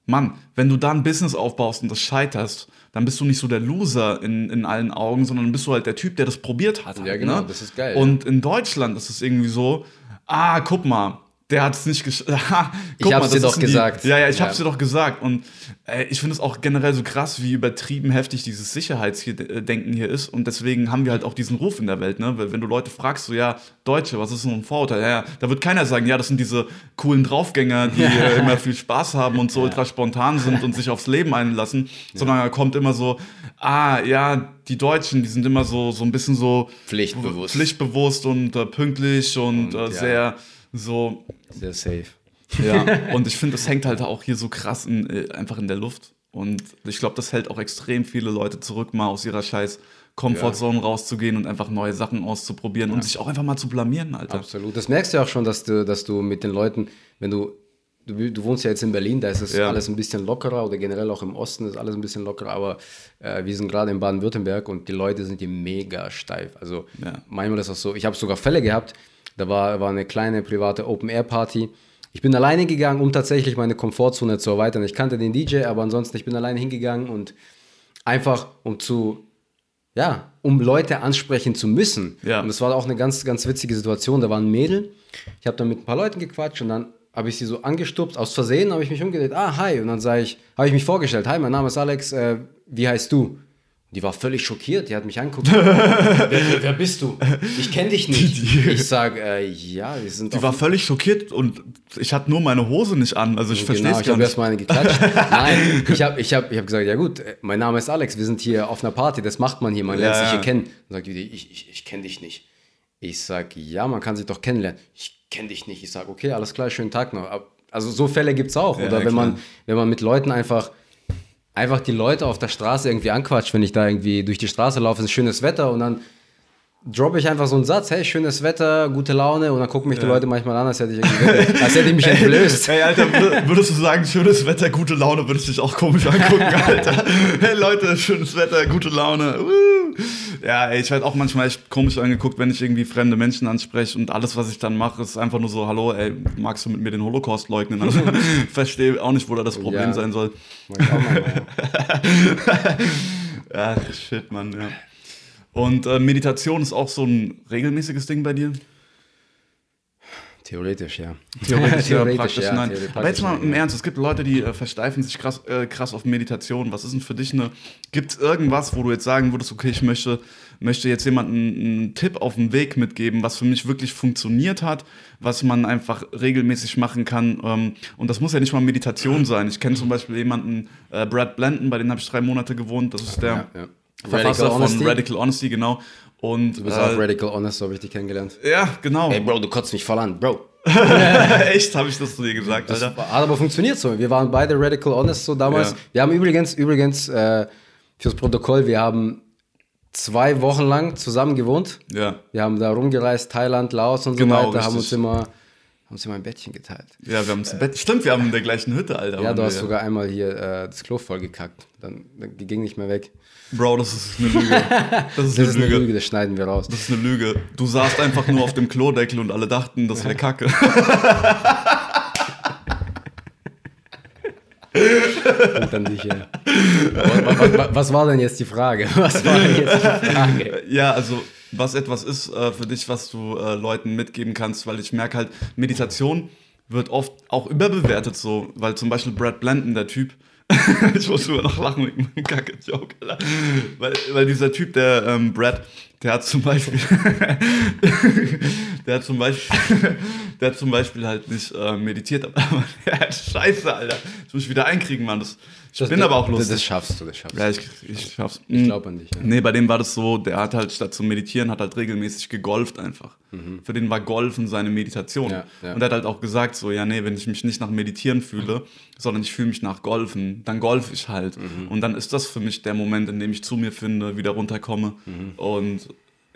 Mann, wenn du da ein Business aufbaust und das scheiterst, dann bist du nicht so der Loser in, in allen Augen, sondern bist du halt der Typ, der das probiert hat. Ja, halt, genau, ne? das ist geil, Und in Deutschland ist es irgendwie so, ah, guck mal, der hat es nicht geschafft. Ich hab's dir doch gesagt. Ja, ja, ich Ja. hab's dir doch gesagt. Und äh, ich finde es auch generell so krass, wie übertrieben heftig dieses Sicherheitsdenken hier ist. Und deswegen haben wir halt auch diesen Ruf in der Welt, ne? Weil wenn du Leute fragst, so, ja, Deutsche, was ist so ein Vorurteil? Ja, ja, da wird keiner sagen, ja, das sind diese coolen Draufgänger, die äh, immer viel Spaß haben und so ultra spontan sind und sich aufs Leben einlassen, sondern da kommt immer so, ah, ja, die Deutschen, die sind immer so, so ein bisschen so Pflichtbewusst. pflichtbewusst und äh, pünktlich und, äh, ja. sehr so Sehr safe. ja, und ich finde, das hängt halt auch hier so krass in, äh, einfach in der Luft. Und ich glaube, das hält auch extrem viele Leute zurück, mal aus ihrer scheiß Comfortzone rauszugehen und einfach neue Sachen auszuprobieren und sich auch einfach mal zu blamieren, Alter. Absolut. Das merkst du ja auch schon, dass du, dass du mit den Leuten, wenn du, du, du wohnst ja jetzt in Berlin, da ist es Ja. alles ein bisschen lockerer oder generell auch im Osten ist alles ein bisschen lockerer, aber äh, wir sind gerade in Baden-Württemberg und die Leute sind hier mega steif. Also Ja. manchmal ist das so, ich habe sogar Fälle gehabt, da war, war eine kleine private Open-Air-Party. Ich bin alleine gegangen, um tatsächlich meine Komfortzone zu erweitern. Ich kannte den DJ, aber ansonsten, ich bin alleine hingegangen und einfach um zu ja, um Leute ansprechen zu müssen. Ja. Und das war auch eine ganz, ganz witzige Situation. Da war ein Mädel. Ich habe dann mit ein paar Leuten gequatscht und dann habe ich sie so angestupst. Aus Versehen habe ich mich umgedreht. Ah, hi. Und dann sage ich, habe ich mich vorgestellt. Hi, mein Name ist Alex. Äh, wie heißt du? Die war völlig schockiert. Die hat mich angeguckt. wer, wer, wer bist du? Ich kenne dich nicht. Ich sage, äh, ja, wir sind Die war völlig schockiert und ich hatte nur meine Hose nicht an, also ich verstehe Genau, es ich gar habe nicht. erstmal eine geklatscht. Nein, ich habe ich hab, ich hab gesagt, ja gut, äh, mein Name ist Alex, wir sind hier auf einer Party, das macht man hier, man lernt Ja, sich hier ja. kennen. Dann sagt die, ich, ich, ich kenne dich nicht. Ich sage, ja, man kann sich doch kennenlernen. Ich kenne dich nicht. Ich sage, okay, alles klar, schönen Tag noch. Also so Fälle gibt es auch. Ja, Oder wenn, man, wenn man mit Leuten einfach, einfach die Leute auf der Straße irgendwie anquatscht, wenn ich da irgendwie durch die Straße laufe, es ist schönes Wetter und dann droppe ich einfach so einen Satz, hey, schönes Wetter, gute Laune und dann gucken mich die Leute manchmal an, als hätte ich, als hätte ich mich entblößt. Hey, Alter, wür- würdest du sagen, schönes Wetter, gute Laune, würde ich dich auch komisch angucken, Alter. Hey, Leute, schönes Wetter, gute Laune. Ja, ey, ich werde auch manchmal echt komisch angeguckt, wenn ich irgendwie fremde Menschen anspreche und alles, was ich dann mache, ist einfach nur so, hallo, ey, magst du mit mir den Holocaust leugnen? Also, verstehe auch nicht, wo da das Problem Ja. sein soll. Ja. Ach, shit, Mann, ja. Und äh, Meditation ist auch so ein regelmäßiges Ding bei dir? Theoretisch, ja. Theoretisch, ja, Theoretisch, praktisch ja, nein. theoretisch, Aber jetzt mal im ja. Ernst, es gibt Leute, die äh, versteifen sich krass, äh, krass auf Meditation. Was ist denn für dich eine, gibt es irgendwas, wo du jetzt sagen würdest, okay, ich möchte, möchte jetzt jemandem einen Tipp auf den Weg mitgeben, was für mich wirklich funktioniert hat, was man einfach regelmäßig machen kann. Ähm, und das muss ja nicht mal Meditation sein. Ich kenne zum Beispiel jemanden, äh, Brad Blanton, bei dem habe ich drei Monate gewohnt. Das ist der ja. Verfasser Radical von Honesty. Radical Honesty, genau. Und Du bist äh, auch Radical Honest, so habe ich dich kennengelernt. ja, genau. Ey, Bro, du kotzt mich voll an, Bro. Echt, habe ich das zu dir gesagt, Das Alter. hat aber funktioniert so. Wir waren beide Radical Honest so damals. Ja. Wir haben übrigens, übrigens, äh, fürs Protokoll, wir haben zwei Wochen lang zusammen gewohnt. Ja. Wir haben da rumgereist, Thailand, Laos und so Genau, weiter, haben uns richtig. immer, haben uns immer ein Bettchen geteilt. Ja, wir haben uns im Bett. Stimmt, wir haben in der gleichen Hütte, Alter. Ja, du wir hast sogar einmal hier äh, das Klo vollgekackt. Dann, dann ging nicht mehr weg. Bro, das ist eine Lüge. Das ist, Das eine, ist eine Lüge. Das schneiden wir raus. Das ist eine Lüge. Du saßt einfach nur auf dem Klodeckel und alle dachten, das wäre Kacke. Und dann dich, ja. was, was, was war denn jetzt die Frage? Was war denn jetzt die Frage? Ja, also was etwas ist äh, für dich, was du äh, Leuten mitgeben kannst, weil ich merke halt, Meditation wird oft auch überbewertet so, weil zum Beispiel Brad Blanton, der Typ, ich muss immer noch lachen mit meinem Kacke-Joke. Weil, weil dieser Typ, der ähm, Brad, der hat zum Beispiel, der hat zum Beispiel, der hat zum Beispiel halt nicht äh, meditiert, aber der hat Scheiße, Alter. Das muss ich wieder einkriegen, Mann. Das, ich Das- bin aber auch lustig. Das schaffst du, das schaffst du. ja, ich, ich schaff's. Ich glaube an dich. Ja. Nee, bei dem war das so, der hat halt statt zu meditieren, hat halt regelmäßig gegolft einfach. Für den war Golfen seine Meditation. Mhm. Ja, ja. Und er hat halt auch gesagt, so, ja, nee, wenn ich mich nicht nach Meditieren fühle, sondern ich fühle mich nach Golfen, dann golf ich halt. Mhm. Und dann ist das für mich der Moment, in dem ich zu mir finde, wieder runterkomme. Mhm. Und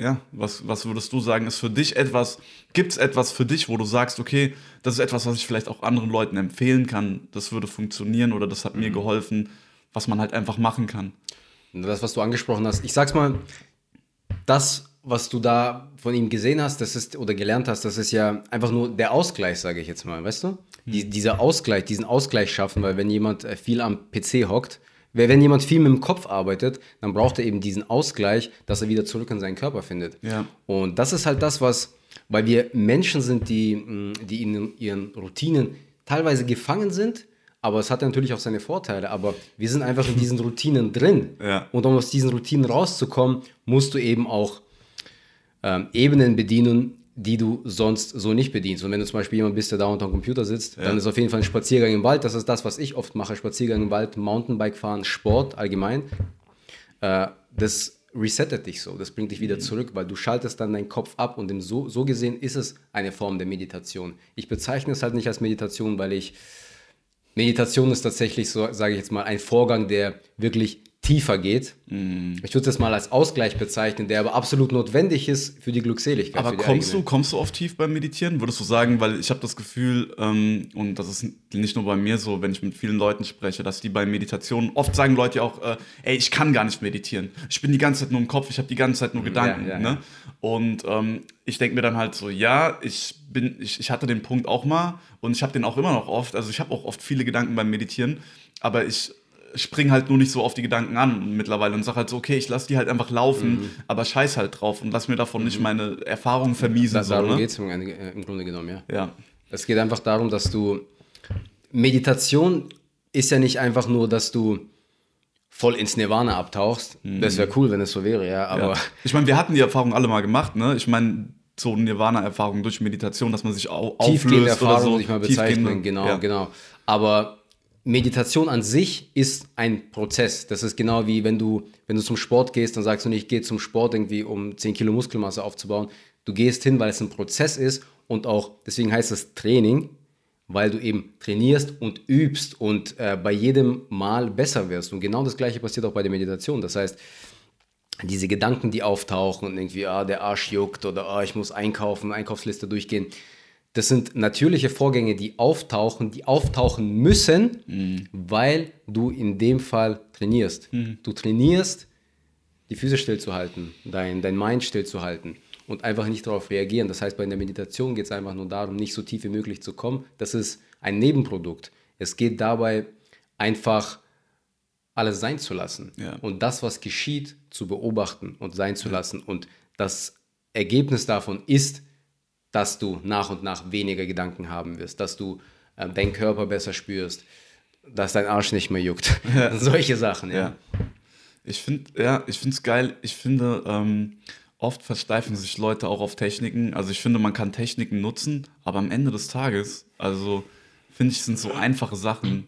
ja, was, was würdest du sagen, ist für dich etwas, gibt es etwas für dich, wo du sagst, okay, das ist etwas, was ich vielleicht auch anderen Leuten empfehlen kann, das würde funktionieren oder das hat mir Mhm. geholfen, was man halt einfach machen kann. Das, was du angesprochen hast, ich sag's mal, das, was du da von ihm gesehen hast, das ist oder gelernt hast, das ist ja einfach nur der Ausgleich, sage ich jetzt mal, weißt du? Die, dieser Ausgleich, diesen Ausgleich schaffen, weil wenn jemand äh, viel am PC hockt, wenn jemand viel mit dem Kopf arbeitet, dann braucht er eben diesen Ausgleich, dass er wieder zurück in seinen Körper findet. Ja. Und das ist halt das, was, weil wir Menschen sind, die, mh, die in ihren Routinen teilweise gefangen sind, aber es hat natürlich auch seine Vorteile. Aber wir sind einfach in diesen Routinen drin. Ja. Und um aus diesen Routinen rauszukommen, musst du eben auch ähm, Ebenen bedienen, die du sonst so nicht bedienst. Und wenn du zum Beispiel jemand bist, der da unter dem Computer sitzt, dann ist auf jeden Fall ein Spaziergang im Wald. Das ist das, was ich oft mache. Spaziergang im Wald, Mountainbike fahren, Sport allgemein. Äh, das resettet dich so, das bringt dich wieder zurück, weil du schaltest dann deinen Kopf ab und so, so gesehen ist es eine Form der Meditation. Ich bezeichne es halt nicht als Meditation, weil ich Meditation ist tatsächlich so, sage ich jetzt mal, ein Vorgang, der wirklich tiefer geht. Ich würde das mal als Ausgleich bezeichnen, der aber absolut notwendig ist für die Glückseligkeit. Aber die kommst du, kommst du oft tief beim Meditieren? Würdest du sagen, weil ich habe das Gefühl, ähm, und das ist nicht nur bei mir so, wenn ich mit vielen Leuten spreche, dass die bei Meditation, oft sagen Leute ja auch, äh, ey, ich kann gar nicht meditieren. Ich bin die ganze Zeit nur im Kopf, ich habe die ganze Zeit nur Gedanken. ja, ne? ja. Und ähm, ich denke mir dann halt so, ja, ich bin, ich, ich hatte den Punkt auch mal und ich habe den auch immer noch oft. Also ich habe auch oft viele Gedanken beim Meditieren, aber ich spring halt nur nicht so auf die Gedanken an mittlerweile und sag halt so, okay, ich lass die halt einfach laufen, Mhm. aber scheiß halt drauf und lass mir davon nicht meine Erfahrungen vermiesen. Da, so, darum ne? geht es im, äh, im Grunde genommen, ja. Ja. Es geht einfach darum, dass du. Meditation ist ja nicht einfach nur, dass du voll ins Nirvana abtauchst. Das wäre cool, wenn es so wäre, ja. Aber ja. Ich meine, wir hatten die Erfahrung alle mal gemacht, ne? Ich meine, so Nirvana-Erfahrung durch Meditation, dass man sich au tiefgehende auflöst oder Erfahrung, so. würde ich mal bezeichnen. Tiefgehende- Genau, ja. genau. Aber Meditation an sich ist ein Prozess. Das ist genau wie wenn du, wenn du zum Sport gehst, dann sagst du nicht, ich gehe zum Sport irgendwie, um 10 Kilo Muskelmasse aufzubauen. Du gehst hin, weil es ein Prozess ist und auch, deswegen heißt es Training, weil du eben trainierst und übst und äh, bei jedem Mal besser wirst. Und genau das gleiche passiert auch bei der Meditation. Das heißt, diese Gedanken, die auftauchen und irgendwie, ah, der Arsch juckt oder ah, ich muss einkaufen, Einkaufsliste durchgehen. Das sind natürliche Vorgänge, die auftauchen, die auftauchen müssen, weil du in dem Fall trainierst. Du trainierst, die Füße stillzuhalten, dein, dein Mind stillzuhalten und einfach nicht darauf reagieren. Das heißt, bei der Meditation geht es einfach nur darum, nicht so tief wie möglich zu kommen. Das ist ein Nebenprodukt. Es geht dabei einfach alles sein zu lassen Ja. und das, was geschieht, zu beobachten und sein zu lassen. Und das Ergebnis davon ist, dass du nach und nach weniger Gedanken haben wirst, dass du ähm, deinen Körper besser spürst, dass dein Arsch nicht mehr juckt. Solche Sachen, ja. Ja. Ich finde, ja, ich finde es geil. Ich finde, ähm, oft versteifen sich Leute auch auf Techniken. Also ich finde, man kann Techniken nutzen, aber am Ende des Tages, also finde ich, sind so einfache Sachen,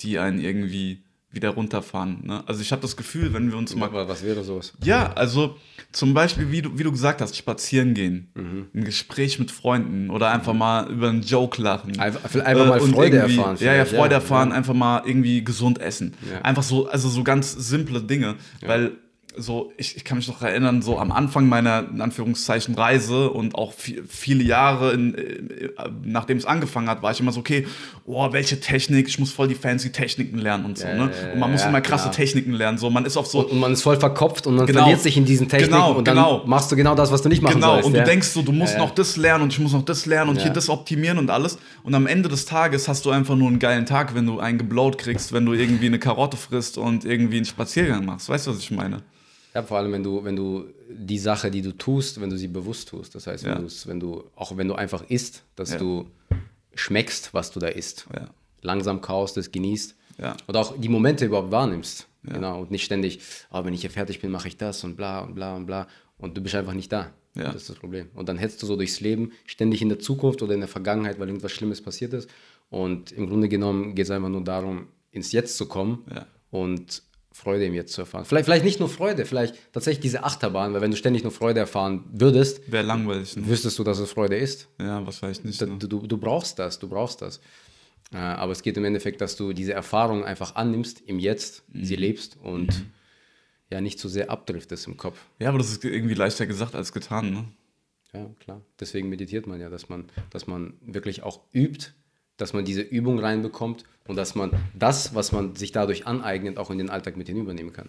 die einen irgendwie wieder runterfahren. Ne? Also ich habe das Gefühl, wenn wir uns mal Aber was wäre sowas? Ja, also zum Beispiel, wie du, wie du gesagt hast, spazieren gehen, Mhm. ein Gespräch mit Freunden oder einfach mal über einen Joke lachen. Einfach- einfach mal und Freude erfahren Ja, ja, Freude ja, erfahren, ja. einfach mal irgendwie gesund essen. Ja. Einfach so, also so ganz simple Dinge, weil so, ich, ich kann mich noch erinnern, so am Anfang meiner, in Anführungszeichen, Reise und auch vi- viele Jahre, in, äh, nachdem es angefangen hat, war ich immer so, okay, oh, welche Technik, ich muss voll die fancy Techniken lernen und so, ne? Und man muss ja, immer krasse genau. Techniken lernen, so, man ist auf so, Und, und man ist voll verkopft und man Genau. verliert sich in diesen Techniken Genau, und dann genau. machst du genau das, was du nicht machen Genau, sollst. und ja. du denkst so, du musst Ja, noch das lernen und ich muss noch das lernen und hier das optimieren und alles. Und am Ende des Tages hast du einfach nur einen geilen Tag, wenn du einen geblowt kriegst, wenn du irgendwie eine Karotte frisst und irgendwie einen Spaziergang machst. Weißt du, was ich meine? Ja, vor allem, wenn du, wenn du die Sache, die du tust, wenn du sie bewusst tust. Das heißt, wenn, Ja. wenn du, auch wenn du einfach isst, dass Ja. du schmeckst, was du da isst. Ja. Langsam kaust, es genießt. Oder auch die Momente überhaupt wahrnimmst. Genau. Und nicht ständig, oh, wenn ich hier fertig bin, mache ich das und bla und bla und bla. Und du bist einfach nicht da. Ja. Das ist das Problem. Und dann hetzt du so durchs Leben, ständig in der Zukunft oder in der Vergangenheit, weil irgendwas Schlimmes passiert ist. Und im Grunde genommen geht es einfach nur darum, ins Jetzt zu kommen und Freude im Jetzt zu erfahren. Vielleicht, vielleicht nicht nur Freude, vielleicht tatsächlich diese Achterbahn, weil wenn du ständig nur Freude erfahren würdest, Wäre langweilig. Ne? wüsstest du, dass es Freude ist. Ja, wahrscheinlich nicht. Da- Ne? Du, du, du brauchst das, du brauchst das. Äh, aber es geht im Endeffekt, dass du diese Erfahrung einfach annimmst im Jetzt, Mhm. sie lebst und ja nicht zu sehr abdriftest im Kopf. Ja, aber das ist irgendwie leichter gesagt als getan. Ne? Ja, klar. Deswegen meditiert man ja, dass man, dass man wirklich auch übt, dass man diese Übung reinbekommt und dass man das, was man sich dadurch aneignet, auch in den Alltag mit hinübernehmen kann.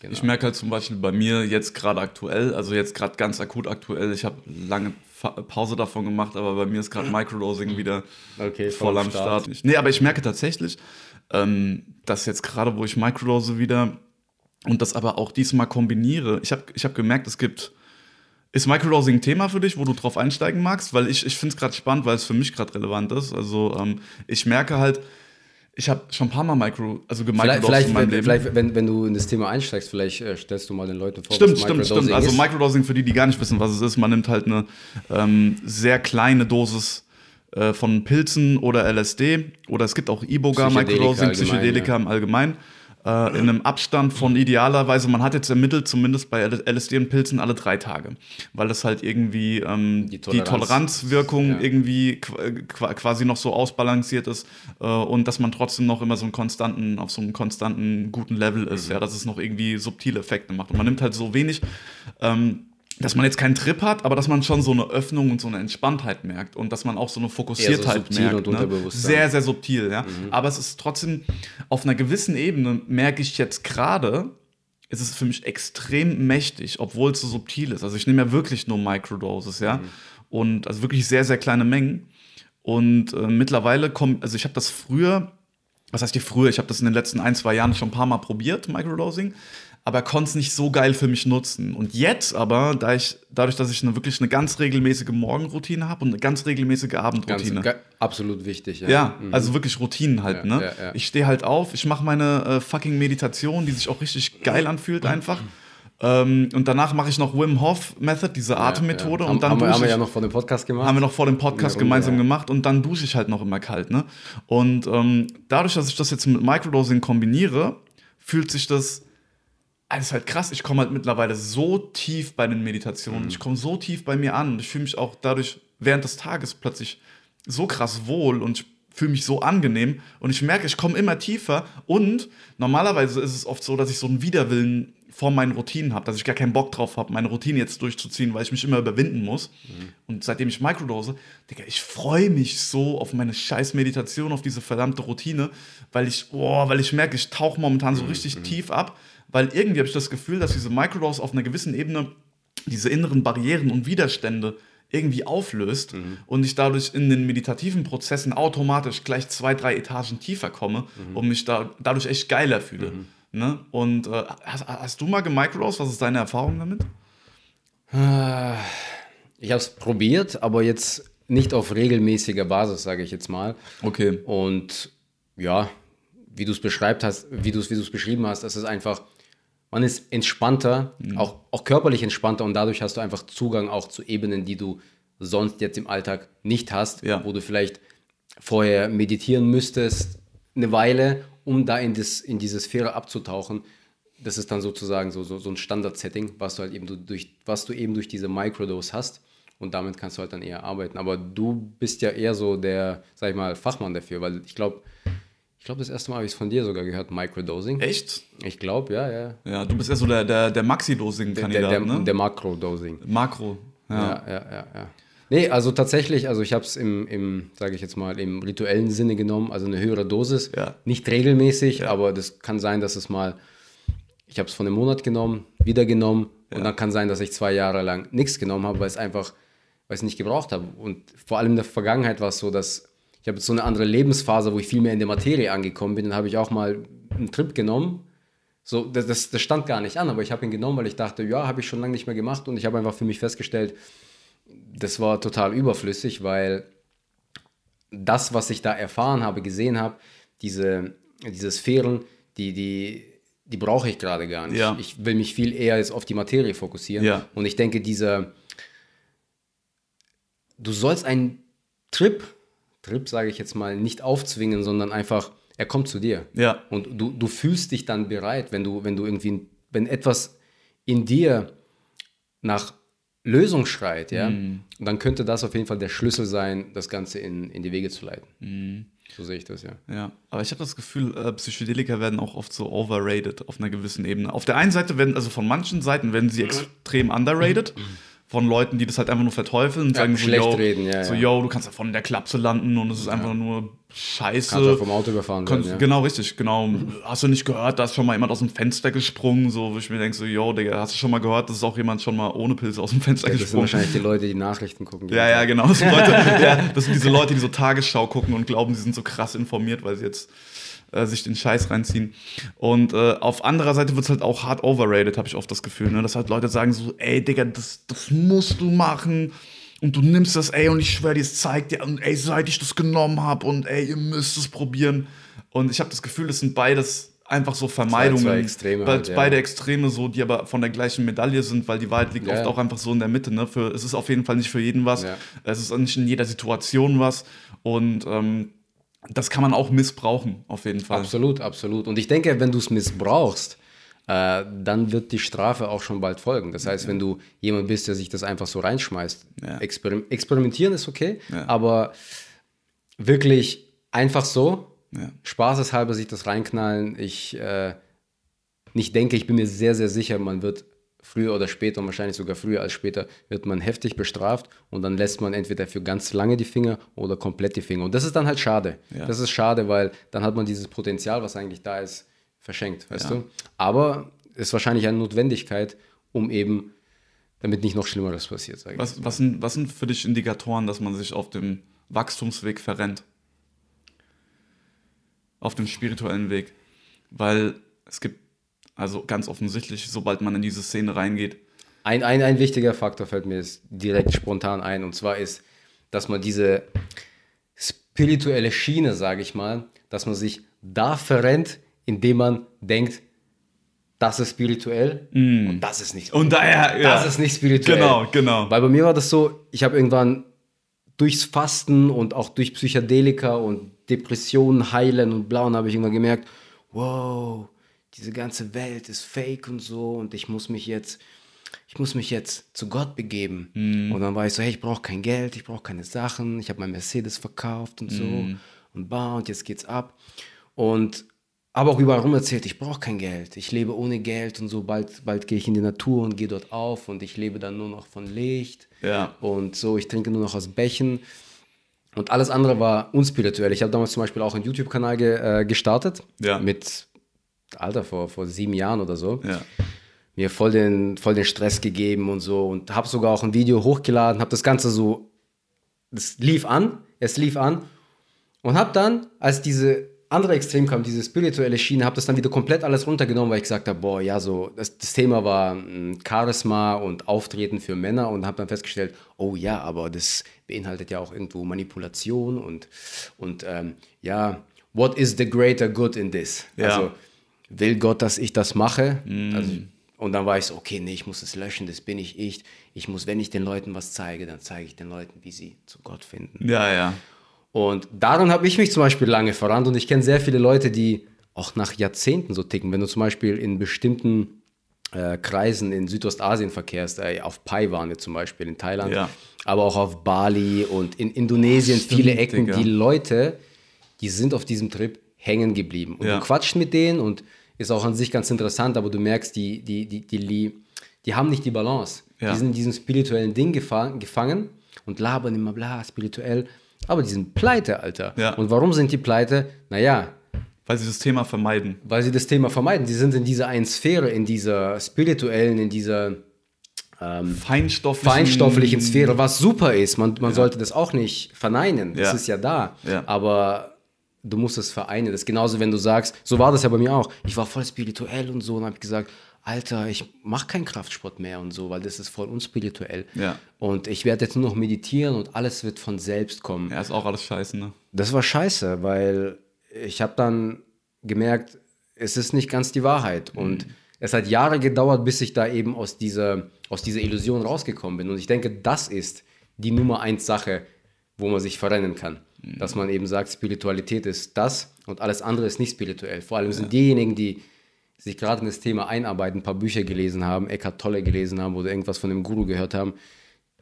Genau. Ich merke halt zum Beispiel bei mir jetzt gerade aktuell, also jetzt gerade ganz akut aktuell, ich habe lange Fa Pause davon gemacht, aber bei mir ist gerade Microdosing wieder Okay, voll voll am Start. Start. Nee, aber ich merke tatsächlich, ähm, dass jetzt gerade, wo ich Microdose wieder und das aber auch diesmal kombiniere, ich habe ich hab gemerkt, es gibt. Ist Microdosing ein Thema für dich, wo du drauf einsteigen magst? Weil ich, ich finde es gerade spannend, weil es für mich gerade relevant ist. Also ähm, ich merke halt, ich habe schon ein paar Mal Micro, also Vielleicht, gemicrodosed vielleicht, in meinem wenn, Leben. vielleicht wenn, wenn du in das Thema einsteigst, vielleicht äh, stellst du mal den Leuten vor, Stimmt, was stimmt, Microdosing stimmt. Also ist. Microdosing, für die, die gar nicht wissen, was es ist, man nimmt halt eine ähm, sehr kleine Dosis äh, von Pilzen oder LSD oder es gibt auch Iboga, Psychedelika Microdosing, Psychedelika ja. im Allgemeinen. Äh, in einem Abstand von idealerweise, man hat jetzt ermittelt, zumindest bei LSD und Pilzen alle drei Tage, weil das halt irgendwie ähm, die, Die Toleranz. Toleranzwirkung Ja. irgendwie qu- qu- quasi noch so ausbalanciert ist äh, und dass man trotzdem noch immer so einen konstanten, auf so einem konstanten guten Level ist, ja, dass es noch irgendwie subtile Effekte macht. Und man nimmt halt so wenig, ähm, dass man jetzt keinen Trip hat, aber dass man schon so eine Öffnung und so eine Entspanntheit merkt und dass man auch so eine Fokussiertheit subtil merkt. und ne? Sehr, sehr subtil, ja. Aber es ist trotzdem auf einer gewissen Ebene, merke ich jetzt gerade, ist es für mich extrem mächtig, obwohl es so subtil ist. Also ich nehme ja wirklich nur Microdoses, ja. Und also wirklich sehr, sehr kleine Mengen. Und äh, mittlerweile kommt, also ich habe das früher, was heißt die früher, ich habe das in den letzten ein, zwei Jahren schon ein paar Mal probiert, Microdosing, aber konnte es nicht so geil für mich nutzen. Und jetzt aber, da ich, dadurch, dass ich eine, wirklich eine ganz regelmäßige Morgenroutine habe und eine ganz regelmäßige Ganz, Abendroutine. ga- absolut wichtig. Ja, Ja, also wirklich Routinen halt, Ja, ne? ja, ja. Ich stehe halt auf, ich mache meine äh, fucking Meditation, die sich auch richtig geil anfühlt einfach. Ähm, und danach mache ich noch Wim Hof Method, diese Atemmethode. Ja. Und dann haben, dusche haben wir ja noch vor dem Podcast gemacht. haben wir noch vor dem Podcast Runde, gemeinsam ja. gemacht und dann dusche ich halt noch immer kalt, ne? Und ähm, dadurch, dass ich das jetzt mit Microdosing kombiniere, fühlt sich das. Das ist halt krass. Ich komme halt mittlerweile so tief bei den Meditationen. Mhm. Ich komme so tief bei mir an und ich fühle mich auch dadurch während des Tages plötzlich so krass wohl und ich fühle mich so angenehm und ich merke, ich komme immer tiefer und normalerweise ist es oft so, dass ich so einen Widerwillen vor meinen Routinen habe, dass ich gar keinen Bock drauf habe, meine Routine jetzt durchzuziehen, weil ich mich immer überwinden muss. Und seitdem ich Microdose, Digga, ich freue mich so auf meine scheiß Meditation, auf diese verdammte Routine, weil ich, oh, weil ich merke, ich tauche momentan so richtig tief ab, weil irgendwie habe ich das Gefühl, dass diese Microdose auf einer gewissen Ebene diese inneren Barrieren und Widerstände irgendwie auflöst und ich dadurch in den meditativen Prozessen automatisch gleich zwei, drei Etagen tiefer komme und mich da, dadurch echt geiler fühle. Ne? Und äh, hast, hast du mal gemicrodosed? Was ist deine Erfahrung damit? Ich habe es probiert, aber jetzt nicht auf regelmäßiger Basis, sage ich jetzt mal. Okay. Und ja, wie du es beschreibt hast, wie du es wie du's beschrieben hast, das ist einfach, man ist entspannter, Mhm. auch, auch körperlich entspannter und dadurch hast du einfach Zugang auch zu Ebenen, die du sonst jetzt im Alltag nicht hast, Ja. wo du vielleicht vorher meditieren müsstest, eine Weile, um da in, das, in diese Sphäre abzutauchen. Das ist dann sozusagen so, so, so ein Standard-Setting, was du halt eben du- durch, was du eben durch diese Microdose hast. Und damit kannst du halt dann eher arbeiten. Aber du bist ja eher so der, sag ich mal, Fachmann dafür, weil ich glaube, glaube, das erste Mal habe ich es von dir sogar gehört, Microdosing. Echt? Ich glaube, ja, ja. Ja, du bist ja so der, der, der Der, Maxi-Dosing-Kandidat, der, ne? der Makrodosing. Makro. Ja. Ja, ja, ja, ja. Nee, also tatsächlich, also ich habe es im, im sage ich jetzt mal, im rituellen Sinne genommen, also eine höhere Dosis. Ja. Nicht regelmäßig, aber das kann sein, dass es mal, ich habe es von einem Monat genommen, wieder genommen und dann kann sein, dass ich zwei Jahre lang nichts genommen habe, weil es einfach, weil ich es nicht gebraucht habe. Und vor allem in der Vergangenheit war es so, dass ich habe jetzt so eine andere Lebensphase, wo ich viel mehr in der Materie angekommen bin. Dann habe ich auch mal einen Trip genommen. So, das, das, das stand gar nicht an, aber ich habe ihn genommen, weil ich dachte, ja, habe ich schon lange nicht mehr gemacht und ich habe einfach für mich festgestellt, das war total überflüssig, weil das, was ich da erfahren habe, gesehen habe, diese, diese Sphären, die, die, die brauche ich gerade gar nicht. Ja. Ich will mich viel eher jetzt auf die Materie fokussieren. Ja. Und ich denke, dieser, du sollst einen Trip, Trip sage ich jetzt mal, nicht aufzwingen, sondern einfach, er kommt zu dir. Ja. Und du, du fühlst dich dann bereit, wenn du, wenn du irgendwie, wenn etwas in dir nach Lösung schreit, ja, Mhm. dann könnte das auf jeden Fall der Schlüssel sein, das Ganze in, in die Wege zu leiten. Mhm. So sehe ich das, ja. Ja, aber ich habe das Gefühl, äh, Psychedelika werden auch oft so overrated auf einer gewissen Ebene. Auf der einen Seite werden, also von manchen Seiten werden sie extrem underrated. Von Leuten, die das halt einfach nur verteufeln und Ja, sagen so, schlecht yo, reden, ja, so, yo, du kannst ja von der Klapse landen und es ist einfach nur Scheiße. Kannst auch vom Auto überfahren werden, Konnt- ja. Genau, richtig, genau. Hast du nicht gehört, da ist schon mal jemand aus dem Fenster gesprungen, so, wo ich mir denke, so, yo, Digga, hast du schon mal gehört, dass auch jemand schon mal ohne Pilze aus dem Fenster Das sind gesprungen? wahrscheinlich die Leute, die Nachrichten gucken. die Ja, ja, genau. Das sind, Leute, das sind diese Leute, die so Tagesschau gucken und glauben, sie sind so krass informiert, weil sie jetzt äh, sich den Scheiß reinziehen. Und äh, auf anderer Seite wird es halt auch hart overrated, habe ich oft das Gefühl. Ne? Dass halt Leute sagen so, ey, Digga, das, das musst du machen. Und du nimmst das, ey, und ich schwöre dir, es zeigt dir, und ey, seit ich das genommen habe, und ey, ihr müsst es probieren. Und ich habe das Gefühl, das sind beides einfach so Vermeidungen. zwei Extreme Be- halt, ja. Beide Extreme so, die aber von der gleichen Medaille sind, weil die Wahrheit liegt Ja, oft auch einfach so in der Mitte. Ne? Für, es ist auf jeden Fall nicht für jeden was. Ja. Es ist auch nicht in jeder Situation was. Und ähm, das kann man auch missbrauchen, auf jeden Fall. Absolut, absolut. Und ich denke, wenn du es missbrauchst, äh, dann wird die Strafe auch schon bald folgen. Das heißt, wenn du jemand bist, der sich das einfach so reinschmeißt, Ja. experim experimentieren ist okay, Ja. aber wirklich einfach so, Ja. spaßeshalber sich das reinknallen, ich äh, nicht denke, ich bin mir sehr, sehr sicher, man wird früher oder später, und wahrscheinlich sogar früher als später, wird man heftig bestraft und dann lässt man entweder für ganz lange die Finger oder komplett die Finger. Und das ist dann halt schade. Ja. Das ist schade, weil dann hat man dieses Potenzial, was eigentlich da ist, verschenkt, weißt Ja. du? Aber ist wahrscheinlich eine Notwendigkeit, um eben, damit nicht noch Schlimmeres passiert, sage ich. Was, was, sind, was sind für dich Indikatoren, dass man sich auf dem Wachstumsweg verrennt? Auf dem spirituellen Weg? Weil es gibt, also ganz offensichtlich, sobald man in diese Szene reingeht, Ein, ein, ein wichtiger Faktor fällt mir jetzt direkt spontan ein, und zwar ist, dass man diese spirituelle Schiene, sage ich mal, dass man sich da verrennt, indem man denkt, das ist spirituell und das ist nicht Und daher, ja. Das ist nicht spirituell. Genau, genau. Weil bei mir war das so, ich habe irgendwann durchs Fasten und auch durch Psychedelika und Depressionen heilen und blau, und habe ich irgendwann gemerkt, wow, diese ganze Welt ist fake und so und ich muss mich jetzt, ich muss mich jetzt zu Gott begeben. Und dann war ich so, hey, ich brauche kein Geld, ich brauche keine Sachen, ich habe mein Mercedes verkauft und so und bah, und jetzt geht's ab. Und habe auch überall rum erzählt, ich brauche kein Geld, ich lebe ohne Geld und so, bald, bald gehe ich in die Natur und gehe dort auf und ich lebe dann nur noch von Licht Ja. und so, ich trinke nur noch aus Bächen und alles andere war unspirituell. Ich habe damals zum Beispiel auch einen YouTube-Kanal ge, äh, gestartet Ja. mit, Alter, vor, vor sieben Jahren oder so Ja. mir voll den, voll den Stress gegeben und so und habe sogar auch ein Video hochgeladen, habe das Ganze so, das lief an, es lief an und habe dann, als diese andere Extrem kam, diese spirituelle Schiene, habe das dann wieder komplett alles runtergenommen, weil ich gesagt habe, boah, ja, so, das, das Thema war mm, Charisma und Auftreten für Männer und habe dann festgestellt, oh ja, aber das beinhaltet ja auch irgendwo Manipulation und, und ähm, ja, what is the greater good in this? Ja. Also, will Gott, dass ich das mache? Also, und dann war ich so, okay, nee, ich muss es löschen, das bin ich ich. Ich muss, wenn ich den Leuten was zeige, dann zeige ich den Leuten, wie sie zu Gott finden. Ja, ja. Und daran habe ich mich zum Beispiel lange verrannt und ich kenne sehr viele Leute, die auch nach Jahrzehnten so ticken. Wenn du zum Beispiel in bestimmten äh, Kreisen in Südostasien verkehrst, äh, auf Pai waren wir zum Beispiel in Thailand, Ja. aber auch auf Bali und in Indonesien, Stimmt, viele Ecken, Digga. die Leute, die sind auf diesem Trip hängen geblieben. Und Ja. du quatscht mit denen und ist auch an sich ganz interessant, aber du merkst, die, die, die, die, die, haben nicht die Balance. Ja. Die sind in diesem spirituellen Ding gefangen, gefangen und labern immer bla, spirituell. Aber die sind pleite, Alter. Ja. Und warum sind die pleite? Naja, Weil sie das Thema vermeiden. weil sie das Thema vermeiden. Die sind in dieser einen Sphäre, in dieser spirituellen, in dieser Feinstofflichen. feinstofflichen Sphäre, was super ist. Man, man sollte das auch nicht verneinen. Das Ja. ist ja da. Ja. Aber du musst es vereinen. Das ist genauso, wenn du sagst, so war das ja bei mir auch. Ich war voll spirituell und so und habe gesagt, Alter, ich mache keinen Kraftsport mehr und so, weil das ist voll unspirituell. Ja. Und ich werde jetzt nur noch meditieren und alles wird von selbst kommen. Ja, ist auch alles scheiße, ne? Das war scheiße, weil ich habe dann gemerkt, es ist nicht ganz die Wahrheit. Und es hat Jahre gedauert, bis ich da eben aus dieser, aus dieser Illusion rausgekommen bin. Und ich denke, das ist die Nummer eins Sache, wo man sich verrennen kann. Dass man eben sagt, Spiritualität ist das und alles andere ist nicht spirituell. Vor allem sind diejenigen, die sich gerade in das Thema einarbeiten, ein paar Bücher gelesen haben, Eckhart Tolle gelesen haben oder irgendwas von dem Guru gehört haben,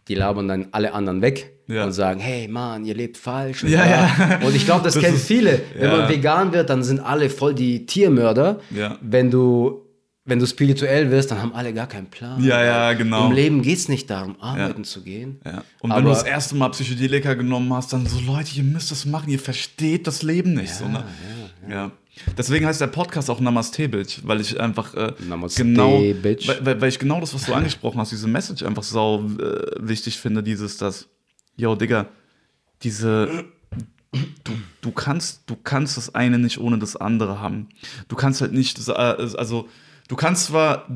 die labern dann alle anderen weg Ja. und sagen, hey Mann, ihr lebt falsch. Und, Ja, ja. und ich glaube, das, Das kennen ist- viele. Wenn ja. man vegan wird, dann sind alle voll die Tiermörder. Ja. Wenn du wenn du spirituell wirst, dann haben alle gar keinen Plan. Ja, ja, genau. Im Leben geht es nicht darum, arbeiten zu gehen. Ja. Und wenn du das erste Mal Psychedelika genommen hast, dann so, Leute, ihr müsst das machen, ihr versteht das Leben nicht. so, ne? ja, Deswegen heißt der Podcast auch Namaste Bitch, weil ich einfach äh, Namaste, genau, Bitch. Weil, weil, weil ich genau das, was du angesprochen hast, diese Message einfach sau äh, wichtig finde, dieses, das, yo, Digga, diese, du, du kannst, du kannst das eine nicht ohne das andere haben. Du kannst halt nicht, äh, also, du kannst zwar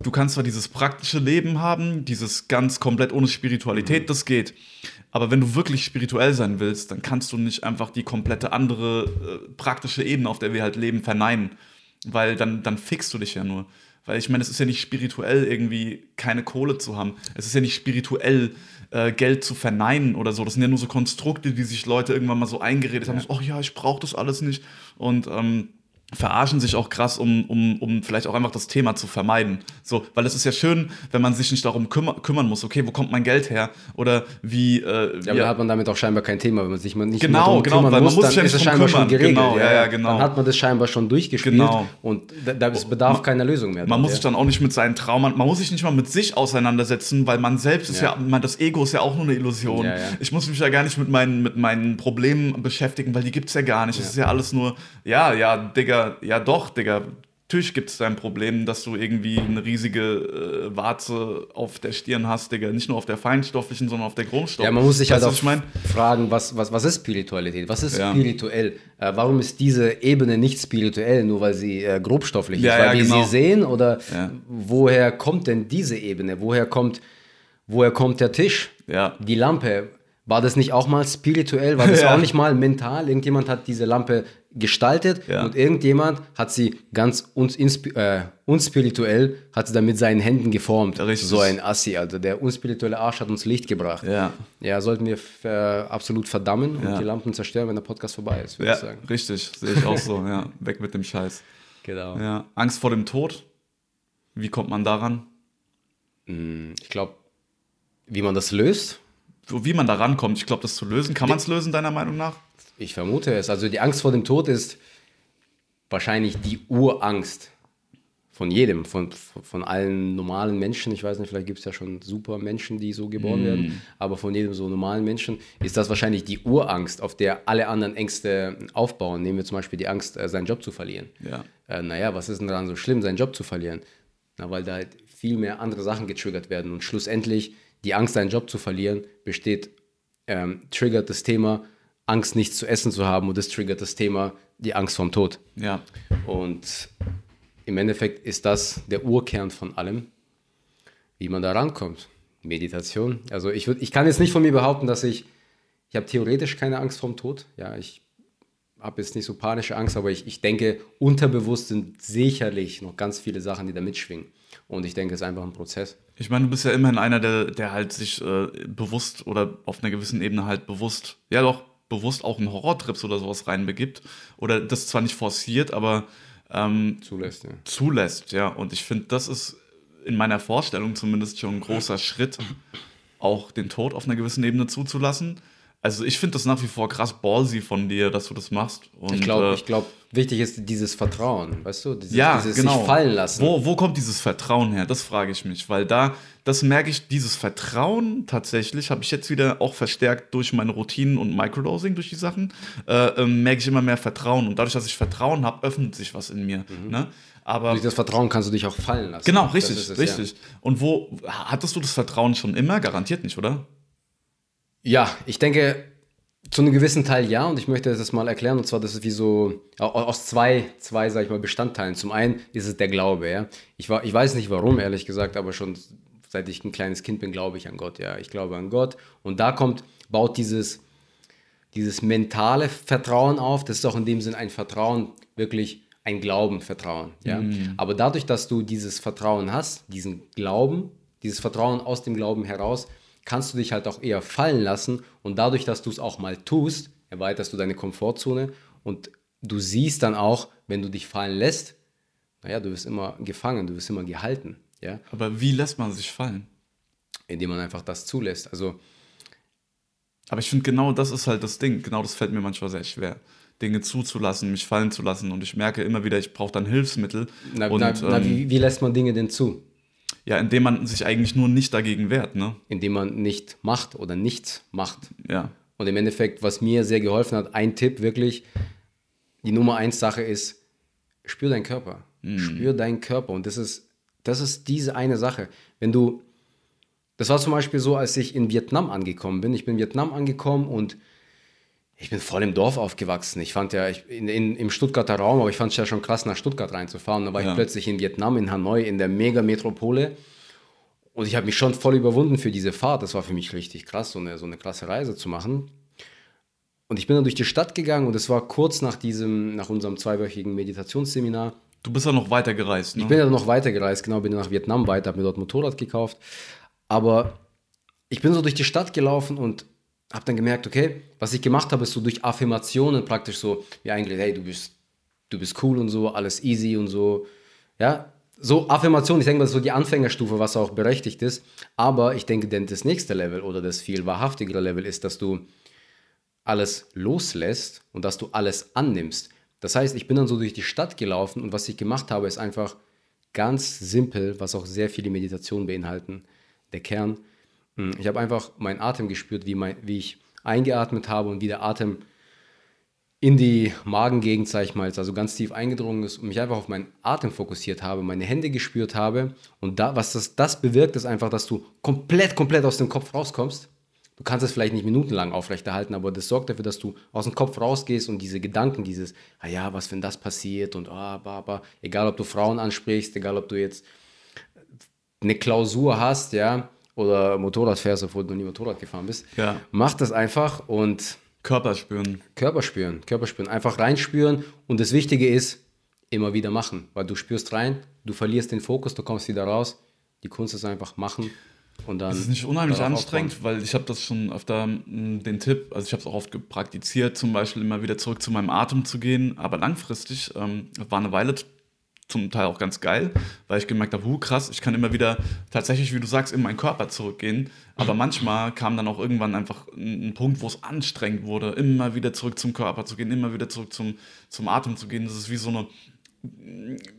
du kannst zwar dieses praktische Leben haben, dieses ganz komplett ohne Spiritualität, das geht. Aber wenn du wirklich spirituell sein willst, dann kannst du nicht einfach die komplette andere äh, praktische Ebene, auf der wir halt leben, verneinen. Weil dann, dann fixst du dich ja nur. Weil ich meine, es ist ja nicht spirituell, irgendwie keine Kohle zu haben. Es ist ja nicht spirituell, äh, Geld zu verneinen oder so. Das sind ja nur so Konstrukte, die sich Leute irgendwann mal so eingeredet haben. So, oh ja, ich brauche das alles nicht. Und ähm, verarschen sich auch krass, um, um, um vielleicht auch einfach das Thema zu vermeiden. So, weil es ist ja schön, wenn man sich nicht darum kümmer, kümmern muss, okay, wo kommt mein Geld her? Oder wie. Äh, Ja, aber da hat man damit auch scheinbar kein Thema. Wenn man sich nicht Genau, mehr darum genau, kümmern weil man muss, muss dann sich ja ist nicht es scheinbar schon kümmern. geregelt. Genau, ja, ja, genau. Dann hat man das scheinbar schon durchgespielt Genau. und da, da es bedarf keiner Lösung mehr. Man dann, muss ja. sich dann auch nicht mit seinen Traumen, man muss sich nicht mal mit sich auseinandersetzen, weil man selbst ist ja, man, das Ego ist ja auch nur eine Illusion. Ich muss mich ja gar nicht mit meinen, mit meinen Problemen beschäftigen, weil die gibt's ja gar nicht. Es ist ja alles nur, ja, ja, Digga, ja doch, Digga. Natürlich gibt es dein Problem, dass du irgendwie eine riesige äh, Warze auf der Stirn hast, Digga. Nicht nur auf der feinstofflichen, sondern auf der Grundstoff. Ja, man muss sich Weißt halt auch ich fragen, was, was, was ist Spiritualität? Was ist Ja. spirituell? Äh, warum ist diese Ebene nicht spirituell, nur weil sie äh, grobstofflich Ja, ist? Weil ja, wir genau. sie sehen? Oder woher kommt denn diese Ebene? Woher kommt, woher kommt der Tisch? Die Lampe? War das nicht auch mal spirituell? War das auch nicht mal mental? Irgendjemand hat diese Lampe gestaltet Ja. und irgendjemand hat sie ganz uns, äh, unspirituell, hat sie dann mit seinen Händen geformt. Richtig. So ein Assi, also der unspirituelle Arsch hat uns Licht gebracht. Ja. Ja, sollten wir äh, absolut verdammen und Ja. die Lampen zerstören, wenn der Podcast vorbei ist, würde Ja, ich sagen. richtig, sehe ich auch so, ja. Weg mit dem Scheiß. Genau. Ja. Angst vor dem Tod. Wie kommt man daran? Ich glaube, wie man das löst, wie man da rankommt, ich glaube, das zu lösen. Kann man es lösen, deiner Meinung nach? ich vermute es. Also die Angst vor dem Tod ist wahrscheinlich die Urangst von jedem, von, von allen normalen Menschen. Ich weiß nicht, vielleicht gibt es ja schon super Menschen, die so geboren werden, aber von jedem so normalen Menschen ist das wahrscheinlich die Urangst, auf der alle anderen Ängste aufbauen. Nehmen wir zum Beispiel die Angst, äh, seinen Job zu verlieren. Ja. äh, naja, was ist denn daran so schlimm, seinen Job zu verlieren? Na, weil da halt viel mehr andere Sachen getriggert werden und schlussendlich die Angst, seinen Job zu verlieren, besteht, ähm, triggert das Thema, Angst, nichts zu essen zu haben und das triggert das Thema, die Angst vorm Tod. Ja. Und im Endeffekt ist das der Urkern von allem, wie man da rankommt. Meditation. Also ich, würd, ich kann jetzt nicht von mir behaupten, dass ich, ich habe theoretisch keine Angst vorm Tod. Ja, ich habe jetzt nicht so panische Angst, aber ich, ich denke, unterbewusst sind sicherlich noch ganz viele Sachen, die da mitschwingen. Und ich denke, es ist einfach ein Prozess. Ich meine, du bist ja immerhin einer, der, der halt sich äh, bewusst oder auf einer gewissen Ebene halt bewusst, ja doch, bewusst auch in Horrortrips oder sowas reinbegibt. Oder das zwar nicht forciert, aber ähm, Zulässt, ja. zulässt, ja. Und ich finde, das ist in meiner Vorstellung zumindest schon ein großer Schritt, auch den Tod auf einer gewissen Ebene zuzulassen. Also ich finde das nach wie vor krass ballsy von dir, dass du das machst. Und, Ich glaube, äh, ich glaub, wichtig ist dieses Vertrauen, weißt du? Dieses, ja, dieses genau. sich fallen lassen. Wo, wo kommt dieses Vertrauen her? Das frage ich mich, weil da, das merke ich, dieses Vertrauen tatsächlich habe ich jetzt wieder auch verstärkt durch meine Routinen und Microdosing, durch die Sachen, äh, ähm, merke ich immer mehr Vertrauen. Und dadurch, dass ich Vertrauen habe, öffnet sich was in mir. Ne? Aber Durch das Vertrauen kannst du dich auch fallen lassen. genau, richtig, es, richtig. Und wo hattest du das Vertrauen schon immer? Garantiert nicht, oder? Ja. ich denke, zu einem gewissen Teil ja, und ich möchte das mal erklären. Und zwar, das ist wie so au- aus zwei, zwei, sag ich mal, Bestandteilen. Zum einen ist es der Glaube, ja. Ich, war, ich weiß nicht warum, ehrlich gesagt, aber schon seit ich ein kleines Kind bin, glaube ich an Gott, ja. Ich glaube an Gott. Und da kommt, baut dieses, dieses mentale Vertrauen auf. Das ist auch in dem Sinn ein Vertrauen, wirklich ein Glauben, Vertrauen. Ja? Aber dadurch, dass du dieses Vertrauen hast, diesen Glauben, dieses Vertrauen aus dem Glauben heraus, kannst du dich halt auch eher fallen lassen. Und dadurch, dass du es auch mal tust, erweiterst du deine Komfortzone und du siehst dann auch, wenn du dich fallen lässt, naja, du wirst immer gefangen, du wirst immer gehalten. Ja? Aber wie lässt man sich fallen? Indem man einfach das zulässt. Also, Aber ich finde, genau das ist halt das Ding. Genau das fällt mir manchmal sehr schwer. Dinge zuzulassen, mich fallen zu lassen. Und ich merke immer wieder, ich brauche dann Hilfsmittel. na, und na, na, ähm, wie, wie lässt man Dinge denn zu? Ja, indem man sich eigentlich nur nicht dagegen wehrt, ne? Indem man nicht macht oder nichts macht. Ja. Und im Endeffekt, was mir sehr geholfen hat, ein Tipp wirklich, die Nummer eins Sache ist, spür deinen Körper. Spür deinen Körper. Und das ist, das ist diese eine Sache. Wenn du, das war zum Beispiel so, als ich in Vietnam angekommen bin. Ich bin in Vietnam angekommen und ich bin voll im Dorf aufgewachsen. Ich fand ja, ich, in, in, im Stuttgarter Raum, aber ich fand es ja schon krass, nach Stuttgart reinzufahren. Da war Ja. ich plötzlich in Vietnam, in Hanoi, in der Megametropole. Und ich habe mich schon voll überwunden für diese Fahrt. Das war für mich richtig krass, so eine, so eine krasse Reise zu machen. Und ich bin dann durch die Stadt gegangen und es war kurz nach diesem, nach unserem zweiwöchigen Meditationsseminar. Du bist ja noch weiter gereist, ne? Ich bin ja dann noch weitergereist, genau, bin dann nach Vietnam weiter, habe mir dort Motorrad gekauft. Aber ich bin so durch die Stadt gelaufen und habe dann gemerkt, okay, was ich gemacht habe, ist so durch Affirmationen praktisch so, wie eigentlich, hey, du bist, du bist cool und so, alles easy und so. Ja, so Affirmationen, ich denke mal, das ist so die Anfängerstufe, was auch berechtigt ist. Aber ich denke, denn das nächste Level oder das viel wahrhaftigere Level ist, dass du alles loslässt und dass du alles annimmst. Das heißt, ich bin dann so durch die Stadt gelaufen und was ich gemacht habe, ist einfach ganz simpel, was auch sehr viele Meditationen beinhalten. Der Kern. Hm, Ich habe einfach meinen Atem gespürt, wie, mein, wie ich eingeatmet habe und wie der Atem in die Magengegend, sag ich mal, also ganz tief eingedrungen ist und mich einfach auf meinen Atem fokussiert habe, meine Hände gespürt habe. Und da, was das, das bewirkt, ist einfach, dass du komplett, komplett aus dem Kopf rauskommst. Du kannst es vielleicht nicht minutenlang aufrechterhalten, aber das sorgt dafür, dass du aus dem Kopf rausgehst und diese Gedanken, dieses, ah ja, was, wenn das passiert und ah, bah, egal ob du Frauen ansprichst, egal ob du jetzt eine Klausur hast, ja, oder Motorrad fährst, obwohl du nie Motorrad gefahren bist, Ja. mach das einfach und Körper spüren. Körper spüren, Körper spüren, einfach reinspüren und das Wichtige ist, immer wieder machen, weil du spürst rein, du verlierst den Fokus, du kommst wieder raus. Die Kunst ist einfach machen und dann. Das ist nicht unheimlich anstrengend, weil ich habe das schon öfter mh, den Tipp, also ich habe es auch oft praktiziert, zum Beispiel immer wieder zurück zu meinem Atem zu gehen, aber langfristig ähm, war eine Weile zum Teil auch ganz geil, weil ich gemerkt habe, huh, krass, ich kann immer wieder tatsächlich, wie du sagst, in meinen Körper zurückgehen, aber manchmal kam dann auch irgendwann einfach ein, Punkt, wo es anstrengend wurde, immer wieder zurück zum Körper zu gehen, immer wieder zurück zum, zum Atem zu gehen. Das ist wie so eine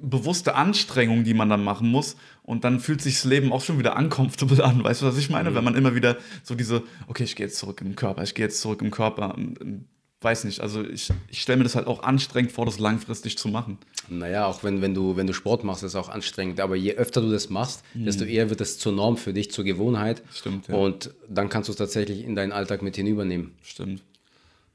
bewusste Anstrengung, die man dann machen muss. Und dann fühlt sich das Leben auch schon wieder uncomfortable an. Weißt du, was ich meine? Wenn man immer wieder so diese, okay, ich gehe jetzt zurück im Körper, ich gehe jetzt zurück im Körper. Weiß nicht, also ich, ich stelle mir das halt auch anstrengend vor, das langfristig zu machen. Naja, auch wenn, wenn, du, wenn du Sport machst, ist es auch anstrengend. Aber je öfter du das machst, desto eher wird es zur Norm für dich, zur Gewohnheit. Stimmt, ja. Und dann kannst du es tatsächlich in deinen Alltag mit hinübernehmen. Stimmt.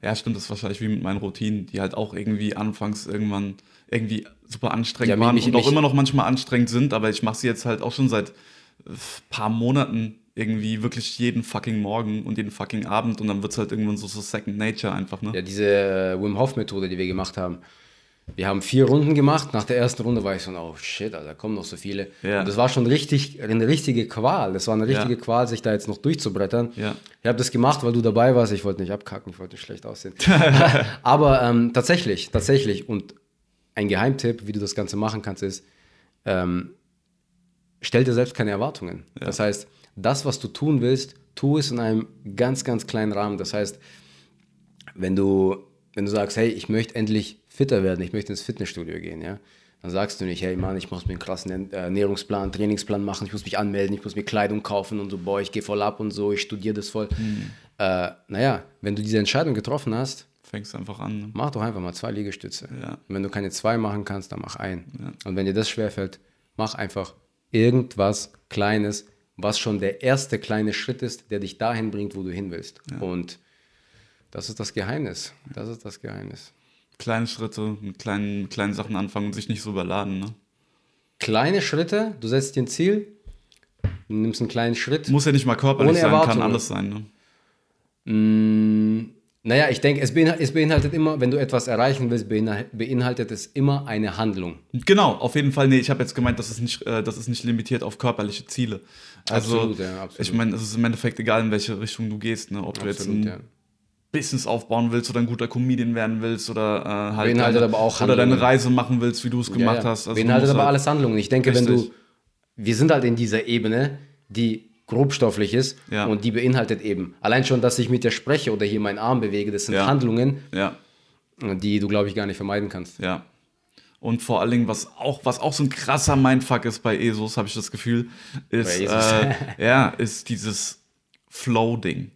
Ja, stimmt, das ist wahrscheinlich wie mit meinen Routinen, die halt auch irgendwie anfangs irgendwann irgendwie super anstrengend Ja, mich- waren mich- und auch mich- immer noch manchmal anstrengend sind, aber ich mache sie jetzt halt auch schon seit äh, paar Monaten irgendwie wirklich jeden fucking Morgen und jeden fucking Abend und dann wird es halt irgendwann so, so Second Nature einfach, ne? Ja, diese äh, Wim Hof Methode, die wir gemacht haben. Wir haben vier Runden gemacht. Nach der ersten Runde war ich so, oh shit, Alter, da kommen noch so viele. Ja. Und das war schon richtig, eine richtige Qual. Das war eine richtige Ja. Qual, sich da jetzt noch durchzubrettern. Ja. Ich habe das gemacht, weil du dabei warst. Ich wollte nicht abkacken, ich wollte nicht schlecht aussehen. Aber ähm, tatsächlich, tatsächlich. Und ein Geheimtipp, wie du das Ganze machen kannst, ist, ähm, stell dir selbst keine Erwartungen. Das heißt, das, was du tun willst, tu es in einem ganz, ganz kleinen Rahmen. Das heißt, wenn du, wenn du sagst, hey, ich möchte endlich fitter werden, ich möchte ins Fitnessstudio gehen, ja, dann sagst du nicht, hey Mann, ich muss mir einen krassen äh, Ernährungsplan, Trainingsplan machen, ich muss mich anmelden, ich muss mir Kleidung kaufen und so, boah, ich gehe voll ab und so, ich studiere das voll. Äh, naja, wenn du diese Entscheidung getroffen hast, Fängst einfach an. Ne? mach doch einfach mal zwei Liegestütze. Ja. Und wenn du keine zwei machen kannst, dann mach ein. Und wenn dir das schwerfällt, mach einfach irgendwas Kleines, was schon der erste kleine Schritt ist, der dich dahin bringt, wo du hin willst. Und das ist das Geheimnis. Das ist das Geheimnis. Kleine Schritte, mit kleinen, kleinen Sachen anfangen und sich nicht so überladen, ne? Kleine Schritte, du setzt dir ein Ziel, nimmst einen kleinen Schritt. Muss ja nicht mal körperlich sein, kann alles sein, ne? Naja, ich denke, es, beinhaltet, es beinhaltet immer, wenn du etwas erreichen willst, beinhaltet, es immer eine Handlung. Genau, auf jeden Fall. Nee, ich habe jetzt gemeint, das ist nicht, äh, das ist nicht limitiert auf körperliche Ziele. Also, Absolut, ja, absolut. ich meine, es ist im Endeffekt egal, in welche Richtung du gehst. Ne? Ob du jetzt Absolut, ein ja. Business aufbauen willst oder ein guter Comedian werden willst oder äh, halt Beinhaltet deine, aber auch oder deine Handlungen. Reise machen willst, wie du es gemacht Ja, ja. hast. Also Beinhaltet aber halt- alles Handlungen. Ich denke, wenn du, Richtig. wir sind halt in dieser Ebene, die grobstofflich ist Ja. und die beinhaltet eben, allein schon, dass ich mit dir spreche oder hier meinen Arm bewege, das sind Ja. Handlungen, Ja, die du, glaube ich, gar nicht vermeiden kannst. ja. Und vor allen Dingen, was auch, was auch so ein krasser Mindfuck ist bei ESOs, habe ich das Gefühl, ist, äh, ja, ist dieses Flow-Ding.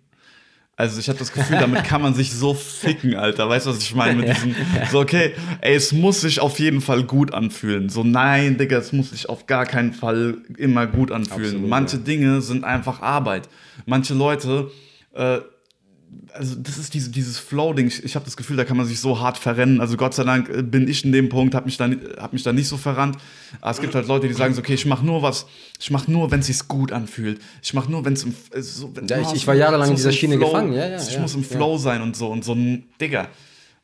Also ich habe das Gefühl, damit kann man sich so ficken, Alter. Weißt du, was ich meine mit diesem, so okay, ey, es muss sich auf jeden Fall gut anfühlen. So nein, Digga, es muss sich auf gar keinen Fall immer gut anfühlen. Absolut, Manche ja. Dinge sind einfach Arbeit. Manche Leute, äh, also das ist diese, dieses Flow-Ding. Ich, ich habe das Gefühl, da kann man sich so hart verrennen. Also Gott sei Dank äh, bin ich in dem Punkt, habe mich, da hab mich da nicht so verrannt. Aber es gibt halt Leute, die sagen so, okay, ich mache nur was, ich mache nur, wenn es sich gut anfühlt. Ich mache nur, wenn es im äh, so, wenn, Ja, ich- oh, ich war jahrelang es in dieser Schiene Flow- gefangen, ja, ja, Ich ja, muss im. Flow sein und so und so Digga.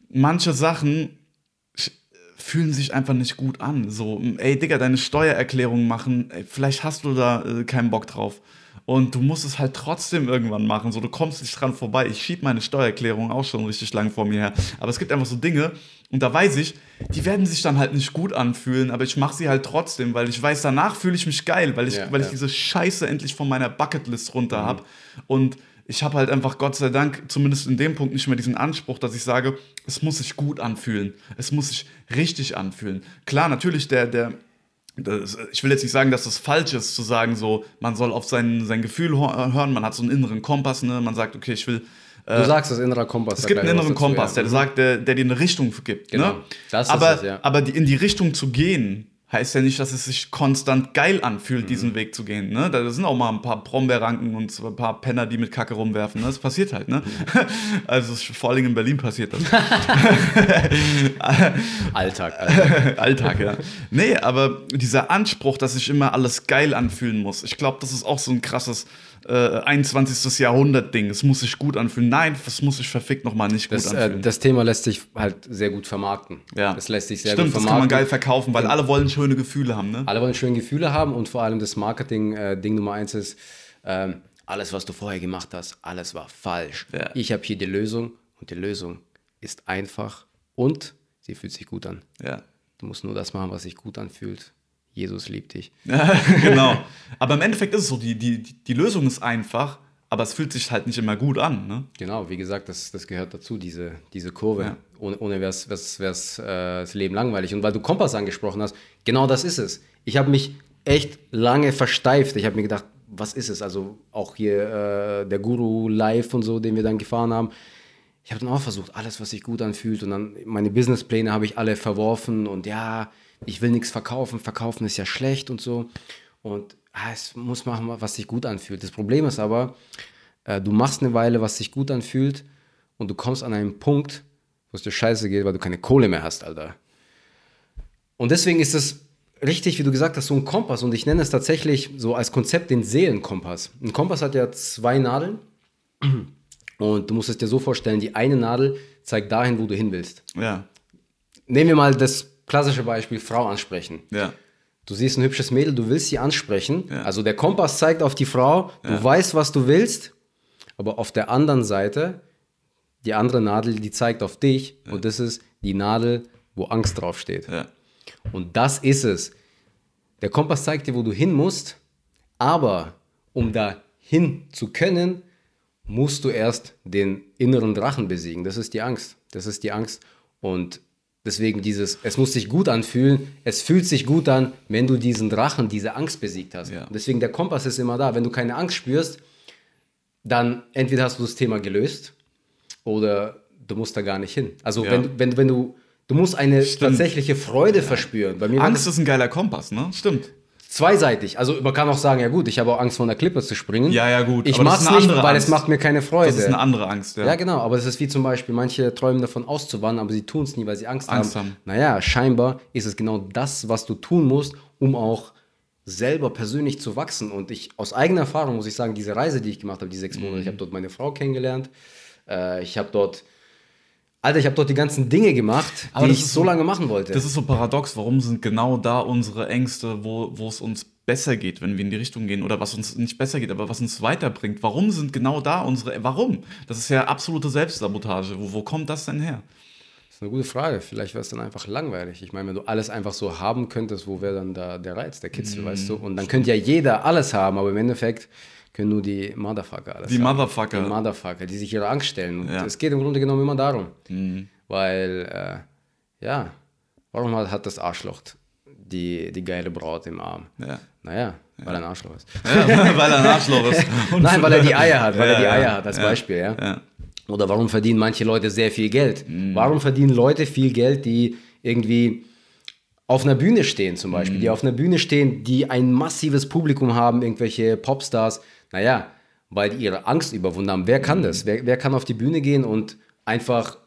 Manche Sachen fühlen sich einfach nicht gut an. So, ey, Digga, deine Steuererklärung machen, ey, vielleicht hast du da äh, keinen Bock drauf. Und du musst es halt trotzdem irgendwann machen. So, du kommst nicht dran vorbei. Ich schieb meine Steuererklärung auch schon richtig lang vor mir her. Aber es gibt einfach so Dinge, und da weiß ich, die werden sich dann halt nicht gut anfühlen, aber ich mache sie halt trotzdem, weil ich weiß, danach fühle ich mich geil, weil ich, Ja, weil ich ja. diese Scheiße endlich von meiner Bucketlist runter habe. Und ich habe halt einfach, Gott sei Dank, zumindest in dem Punkt nicht mehr diesen Anspruch, dass ich sage, es muss sich gut anfühlen. Es muss sich richtig anfühlen. Klar, natürlich, der, der, das, ich will jetzt nicht sagen, dass das falsch ist, zu sagen, so, man soll auf sein, sein Gefühl hören, man hat so einen inneren Kompass, ne? man sagt, okay, ich will. Äh, Du sagst das innerer Kompass. es gibt einen inneren dazu, Kompass, ja. der sagt, der, der dir eine Richtung gibt. Genau. Ne? Das ist aber es, ja. aber die, in die Richtung zu gehen, heißt ja nicht, dass es sich konstant geil anfühlt, Mhm. diesen Weg zu gehen. Ne? Da sind auch mal ein paar Brombeerranken und ein paar Penner, die mit Kacke rumwerfen. Ne? Das passiert halt. Ne? also es- vor allem in Berlin passiert das. Alltag. Alter. Alltag, ja. Nee, aber dieser Anspruch, dass sich immer alles geil anfühlen muss, ich glaube, das ist auch so ein krasses äh, 21. Jahrhundert-Ding. Es muss sich gut anfühlen. Nein, es muss sich verfickt nochmal nicht gut Das, äh, anfühlen. das Thema lässt sich halt sehr gut vermarkten. ja. Das lässt sich sehr Stimmt, gut das vermarkten. kann man geil verkaufen, weil alle wollen schöne Gefühle haben, ne? Alle wollen schöne Gefühle haben und vor allem das Marketing-Ding Nummer eins ist, ähm, alles, was du vorher gemacht hast, alles war falsch. Ja. Ich habe hier die Lösung und die Lösung ist einfach und sie fühlt sich gut an. Ja. Du musst nur das machen, was sich gut anfühlt. Jesus liebt dich. genau. Aber im Endeffekt ist es so, die, die, die Lösung ist einfach, aber es fühlt sich halt nicht immer gut an, ne? Genau, wie gesagt, das, das gehört dazu, diese, diese Kurve. Ja. Ohne, ohne wäre es äh, das Leben langweilig. Und weil du Kompass angesprochen hast, genau das ist es. Ich habe mich echt lange versteift. Ich habe mir gedacht, was ist es? Also auch hier äh, der Guru Live und so, den wir dann gefahren haben. Ich habe dann auch versucht, alles, was sich gut anfühlt. Und dann meine Businesspläne habe ich alle verworfen. Und ja, ich will nichts verkaufen. Verkaufen ist ja schlecht und so. Und ah, es muss machen, was sich gut anfühlt. Das Problem ist aber, äh, du machst eine Weile, was sich gut anfühlt. Und du kommst an einen Punkt, wo es dir scheiße geht, weil du keine Kohle mehr hast, Alter. Und deswegen ist es richtig, wie du gesagt hast, so ein Kompass. Und ich nenne es tatsächlich so als Konzept den Seelenkompass. Ein Kompass hat ja zwei Nadeln. Und du musst es dir so vorstellen, die eine Nadel zeigt dahin, wo du hin willst. Ja. Nehmen wir mal das klassische Beispiel Frau ansprechen. Ja. Du siehst ein hübsches Mädel, du willst sie ansprechen. Ja. Also der Kompass zeigt auf die Frau, du Ja. weißt, was du willst, aber auf der anderen Seite, die andere Nadel, die zeigt auf dich und das ist die Nadel, wo Angst draufsteht. Ja. Und das ist es. Der Kompass zeigt dir, wo du hin musst, aber um da hin zu können, musst du erst den inneren Drachen besiegen. Das ist die Angst. Das ist die Angst. Und deswegen dieses, es muss sich gut anfühlen, es fühlt sich gut an, wenn du diesen Drachen, diese Angst besiegt hast. Ja. Deswegen der Kompass ist immer da. Wenn du keine Angst spürst, dann entweder hast du das Thema gelöst oder du musst da gar nicht hin. Also Ja. wenn, du- wenn, wenn du, du musst eine Stimmt. tatsächliche Freude verspüren. Bei mir war Angst ist ein geiler Kompass, ne? Stimmt. Zweiseitig. Also man kann auch sagen, ja gut, ich habe auch Angst von der Klippe zu springen. Ja, ja, gut. Ich mache es nicht, weil Angst. es macht mir keine Freude. Das ist eine andere Angst, ja. ja, genau, aber es ist wie zum Beispiel, manche träumen davon auszuwandern, aber sie tun es nie, weil sie Angst, Angst haben. haben. Naja, scheinbar ist es genau das, was du tun musst, um auch selber persönlich zu wachsen. Und ich, aus eigener Erfahrung muss ich sagen, diese Reise, die ich gemacht habe, die sechs Monate, Mhm. ich habe dort meine Frau kennengelernt, Äh, ich habe dort, Alter, ich habe dort die ganzen Dinge gemacht, Aber die ich so lange machen wollte. Das ist so paradox. Warum sind genau da unsere Ängste, wo, wo es uns besser geht, wenn wir in die Richtung gehen? Oder was uns nicht besser geht, aber was uns weiterbringt? Warum sind genau da unsere. Warum? Das ist ja absolute Selbstsabotage. Wo, wo kommt das denn her? Das ist eine gute Frage. Vielleicht wäre es dann einfach langweilig. Ich meine, wenn du alles einfach so haben könntest, wo wäre dann da der Reiz, der Kitzel, Mhm. weißt du? Und dann könnte ja jeder alles haben, aber im Endeffekt können nur die Motherfucker alles Die haben. Motherfucker. Die Motherfucker, die sich ihrer Angst stellen. Und Ja. Mhm. es geht im Grunde genommen immer darum. Weil, äh, ja, warum hat, hat das Arschloch die, die geile Braut im Arm? Ja. Naja, weil er ein Arschloch ist. Ja, weil er ein Arschloch ist. Und Nein, weil er die Eier hat, weil Ja, er die ja, Eier hat, als ja, Beispiel, ja. Ja. Oder warum verdienen manche Leute sehr viel Geld? Mhm. Warum verdienen Leute viel Geld, die irgendwie auf einer Bühne stehen zum Beispiel, Mhm. die auf einer Bühne stehen, die ein massives Publikum haben, irgendwelche Popstars? Naja, weil die ihre Angst überwunden haben. Wer Mhm. kann das? Wer, wer kann auf die Bühne gehen und einfach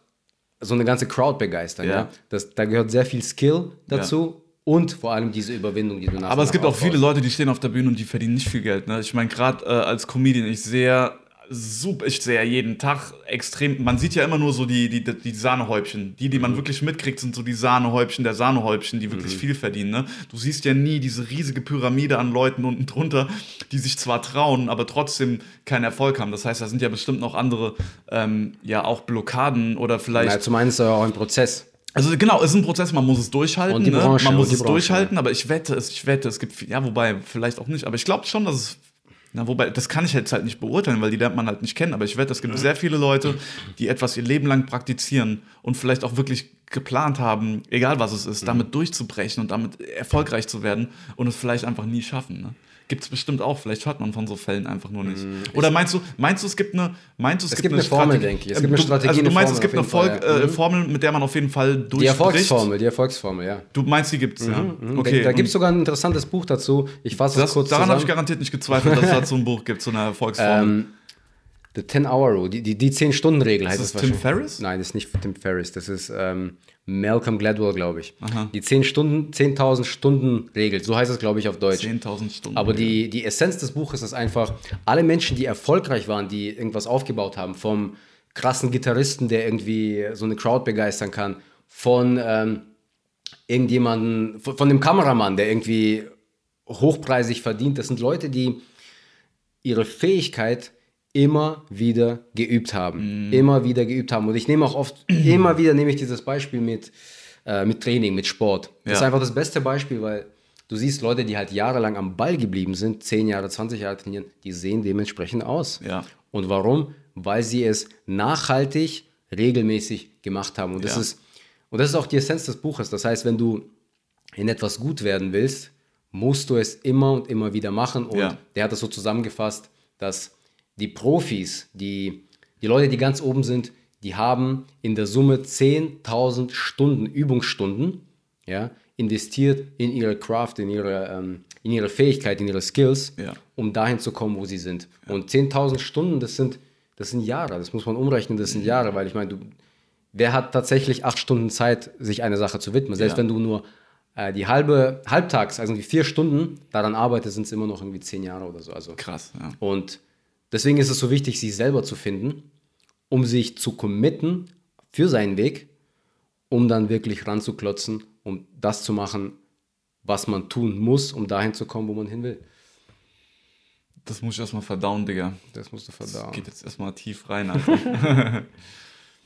so eine ganze Crowd begeistern? Ja. Ja. Das, da gehört sehr viel Skill dazu und vor allem diese Überwindung, die du nach Aber es gibt auch viele Leute, die stehen auf der Bühne und die verdienen nicht viel Geld. Ne? Ich meine, gerade äh, als Comedian, ich sehe super, ich sehe ja jeden Tag extrem, man sieht ja immer nur so die, die, die Sahnehäubchen. Die, die man wirklich mitkriegt, sind so die Sahnehäubchen der Sahnehäubchen, die wirklich viel verdienen. Ne? Du siehst ja nie diese riesige Pyramide an Leuten unten drunter, die sich zwar trauen, aber trotzdem keinen Erfolg haben. Das heißt, da sind ja bestimmt noch andere, ähm, ja auch Blockaden oder vielleicht... Na, zum einen ist es ja auch ein Prozess. Also genau, es ist ein Prozess, man muss es durchhalten. Und die ne? Branche, man muss es Branche, durchhalten, aber ich wette es, ich wette, es gibt, viel- ja, wobei, vielleicht auch nicht, aber ich glaube schon, dass es, na, wobei, das kann ich jetzt halt nicht beurteilen, weil die lernt man halt nicht kennen, aber ich wette, es gibt sehr viele Leute, die etwas ihr Leben lang praktizieren und vielleicht auch wirklich geplant haben, egal was es ist, damit durchzubrechen und damit erfolgreich zu werden und es vielleicht einfach nie schaffen. Ne? Gibt es bestimmt auch, vielleicht hört man von so Fällen einfach nur nicht. Oder meinst du, meinst du, es gibt eine, meinst du, es, Es gibt eine Formel, Strategie- denke ich. Es Ähm, gibt eine Strategie, Also du eine meinst, es Formel gibt eine Folge, Fall, ja. äh, Formel, mit der man auf jeden Fall durchbricht? Die Erfolgsformel, die Erfolgsformel, ja. Du meinst, die gibt's, ja. Mhm, Okay. da da gibt es sogar ein interessantes Buch dazu. Ich fasse es das, kurz daran habe ich garantiert nicht gezweifelt, dass es dazu ein Buch gibt, so eine Erfolgsformel. Ähm, The 10-Hour-Rule, die, die, die 10-Stunden-Regel heißt das es Tim wahrscheinlich. Ferriss? Nein, das ist nicht Tim Ferriss, das ist ähm, Malcolm Gladwell, glaube ich. Aha. Die 10 Stunden, 10.000 Stunden-Regel, so heißt es, glaube ich, auf Deutsch. 10.000 Stunden. Aber die, die Essenz des Buches ist einfach, alle Menschen, die erfolgreich waren, die irgendwas aufgebaut haben, vom krassen Gitarristen, der irgendwie so eine Crowd begeistern kann, von ähm, irgendjemanden, von, von dem Kameramann, der irgendwie hochpreisig verdient, das sind Leute, die ihre Fähigkeit immer wieder geübt haben. Immer wieder geübt haben. Und ich nehme auch oft, immer wieder nehme ich dieses Beispiel mit, äh, mit Training, mit Sport. Das ist Ja. einfach das beste Beispiel, weil du siehst Leute, die halt jahrelang am Ball geblieben sind, 10 Jahre, 20 Jahre trainieren, die sehen dementsprechend aus. Ja. Und warum? Weil sie es nachhaltig, regelmäßig gemacht haben. Und das Ja. ist, und das ist auch die Essenz des Buches. Das heißt, wenn du in etwas gut werden willst, musst du es immer und immer wieder machen. Und der hat das so zusammengefasst, dass die Profis, die, die Leute, die ganz oben sind, die haben in der Summe 10.000 Stunden, Übungsstunden, ja, investiert in ihre Craft, in ihre, ähm, in ihre Fähigkeit, in ihre Skills, Ja. um dahin zu kommen, wo sie sind. Und 10.000 Stunden, das sind, das sind Jahre, das muss man umrechnen, das sind Jahre, weil ich meine, du, wer hat tatsächlich acht Stunden Zeit, sich einer Sache zu widmen? Selbst Ja. wenn du nur äh, die halbe, halbtags, also irgendwie vier Stunden daran arbeitest, sind es immer noch irgendwie zehn Jahre oder so. Also Krass, ja. und deswegen ist es so wichtig, sich selber zu finden, um sich zu committen für seinen Weg, um dann wirklich ranzuklotzen, um das zu machen, was man tun muss, um dahin zu kommen, wo man hin will. Das muss ich erstmal verdauen, Digga. Das musst du Das verdauen. geht jetzt erstmal tief rein.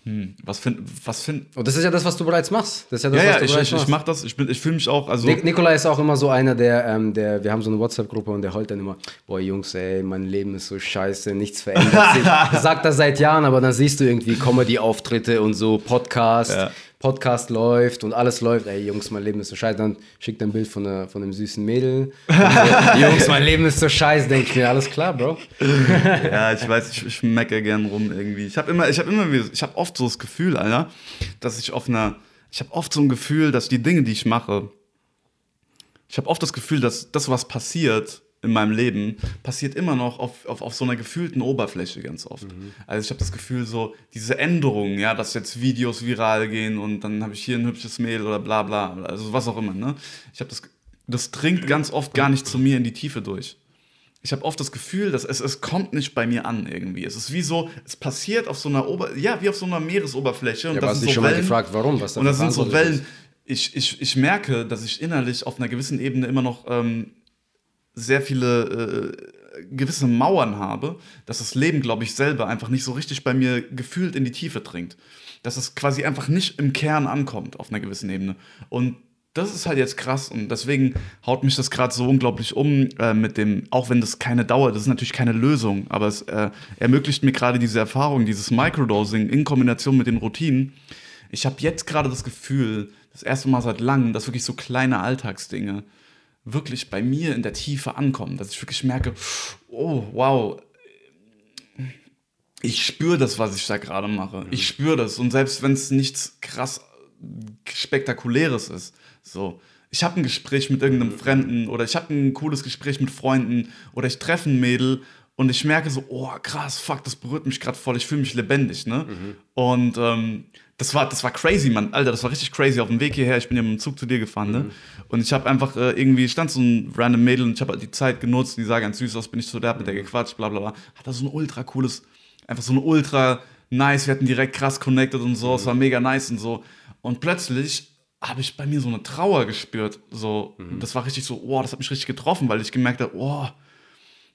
hm. Was find, was find, Und das ist ja das, was du bereits machst. Das ist ja das, ja, was ja, du ich, bereits ich, ich machst. mach das, ich, bin- ich fühle mich auch, also, Nik Nikolai ist auch immer so einer, der, ähm, der, wir haben so eine WhatsApp-Gruppe und der heult dann immer, boah Jungs, ey, mein Leben ist so scheiße, nichts verändert sich. Das sagt er seit Jahren, aber dann siehst du irgendwie Comedy-Auftritte und so, Podcast, Ja. Podcast läuft und alles läuft. Ey Jungs, mein Leben ist so scheiße. Dann schickt er ein Bild von, einer, von einem süßen Mädel. So, Jungs, mein Leben ist so scheiße. Denke ich mir, alles klar, Bro. Ja, ich weiß, ich, ich meckere gern rum irgendwie. Ich habe immer, ich habe immer, wieder- ich habe oft so das Gefühl, Alter, dass ich auf einer, ich habe oft so ein Gefühl, dass die Dinge, die ich mache, ich habe oft das Gefühl, dass das, was passiert in meinem Leben, passiert immer noch auf, auf, auf so einer gefühlten Oberfläche ganz oft. Also ich habe das Gefühl, so diese Änderungen, ja, dass jetzt Videos viral gehen und dann habe ich hier ein hübsches Mädel oder bla bla, also was auch immer, ne? Ich habe das, das dringt ganz oft gar nicht zu mir in die Tiefe durch. ich habe oft das Gefühl, dass es, es kommt nicht bei mir an irgendwie. Es ist wie so, es passiert auf so einer Ober ja, wie auf so einer Meeresoberfläche. Und Ja, das aber hast sind dich so schon mal Wellen. gefragt, warum? Was Und das sind so Wellen. Ich, ich, ich merke, dass ich innerlich auf einer gewissen Ebene immer noch ähm, sehr viele äh, gewisse Mauern habe, dass das Leben, glaube ich, selber einfach nicht so richtig bei mir gefühlt in die Tiefe dringt. Dass es quasi einfach nicht im Kern ankommt auf einer gewissen Ebene. Und das ist halt jetzt krass und deswegen haut mich das gerade so unglaublich um äh, mit dem, auch wenn das keine Dauer, das ist natürlich keine Lösung, aber es äh, ermöglicht mir gerade diese Erfahrung, dieses Microdosing in Kombination mit den Routinen. Ich habe jetzt gerade das Gefühl, das erste Mal seit langem, dass wirklich so kleine Alltagsdinge wirklich bei mir in der Tiefe ankommen, dass ich wirklich merke, oh wow, ich spüre das, was ich da gerade mache. Ich spüre das und selbst wenn es nichts krass spektakuläres ist, so. Ich habe ein Gespräch mit irgendeinem Fremden oder ich habe ein cooles Gespräch mit Freunden oder ich treffe ein Mädel und ich merke so, oh krass, fuck, das berührt mich gerade voll, ich fühle mich lebendig, ne? Und ähm, das war, das war crazy, Mann. Alter, das war richtig crazy. Auf dem Weg hierher, ich bin ja mit dem Zug zu dir gefahren, ne? Und ich habe einfach äh, irgendwie, stand so ein random Mädel und ich habe halt die Zeit genutzt, die sah ganz süß aus, bin ich so der, hab mit der gequatscht, bla bla bla. Hat da so ein ultra cooles, einfach so ein ultra nice, wir hatten direkt krass connected und so, es war mega nice und so. Und plötzlich habe ich bei mir so eine Trauer gespürt. So, das war richtig so, oh, das hat mich richtig getroffen, weil ich gemerkt habe, oh,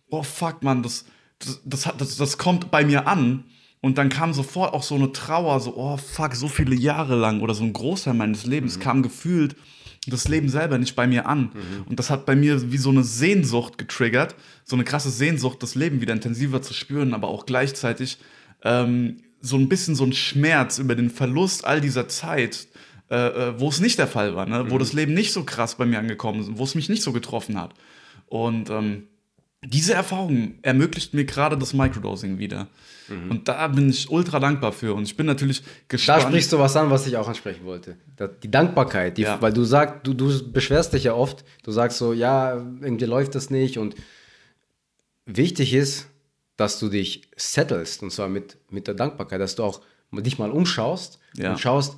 oh fuck, Mann, das, das, das, hat- das, das kommt bei mir an. Und dann kam sofort auch so eine Trauer, so, oh fuck, so viele Jahre lang oder so ein Großteil meines Lebens kam gefühlt das Leben selber nicht bei mir an. Und das hat bei mir wie so eine Sehnsucht getriggert, so eine krasse Sehnsucht, das Leben wieder intensiver zu spüren, aber auch gleichzeitig ähm, so ein bisschen so ein Schmerz über den Verlust all dieser Zeit, äh, äh, wo es nicht der Fall war, ne? wo das Leben nicht so krass bei mir angekommen ist, wo es mich nicht so getroffen hat. Und ähm, diese Erfahrung ermöglicht mir gerade das Microdosing wieder. Und da bin ich ultra dankbar für. Und ich bin natürlich Da gespannt. sprichst du was an, was ich auch ansprechen wollte. Da- Die Dankbarkeit, die, Ja. weil du sagst, du, du beschwerst dich ja oft, du sagst so, ja, irgendwie läuft das nicht und wichtig ist, dass du dich settlest und zwar mit, mit der Dankbarkeit, dass du auch dich mal umschaust Ja. und schaust,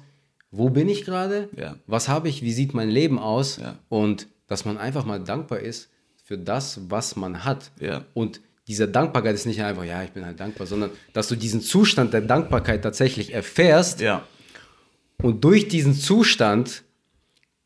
wo bin ich gerade, Ja. was habe ich, wie sieht mein Leben aus Ja. und dass man einfach mal dankbar ist für das, was man hat. Ja. Und diese Dankbarkeit ist nicht einfach, ja, ich bin halt dankbar, sondern dass du diesen Zustand der Dankbarkeit tatsächlich erfährst ja, und durch diesen Zustand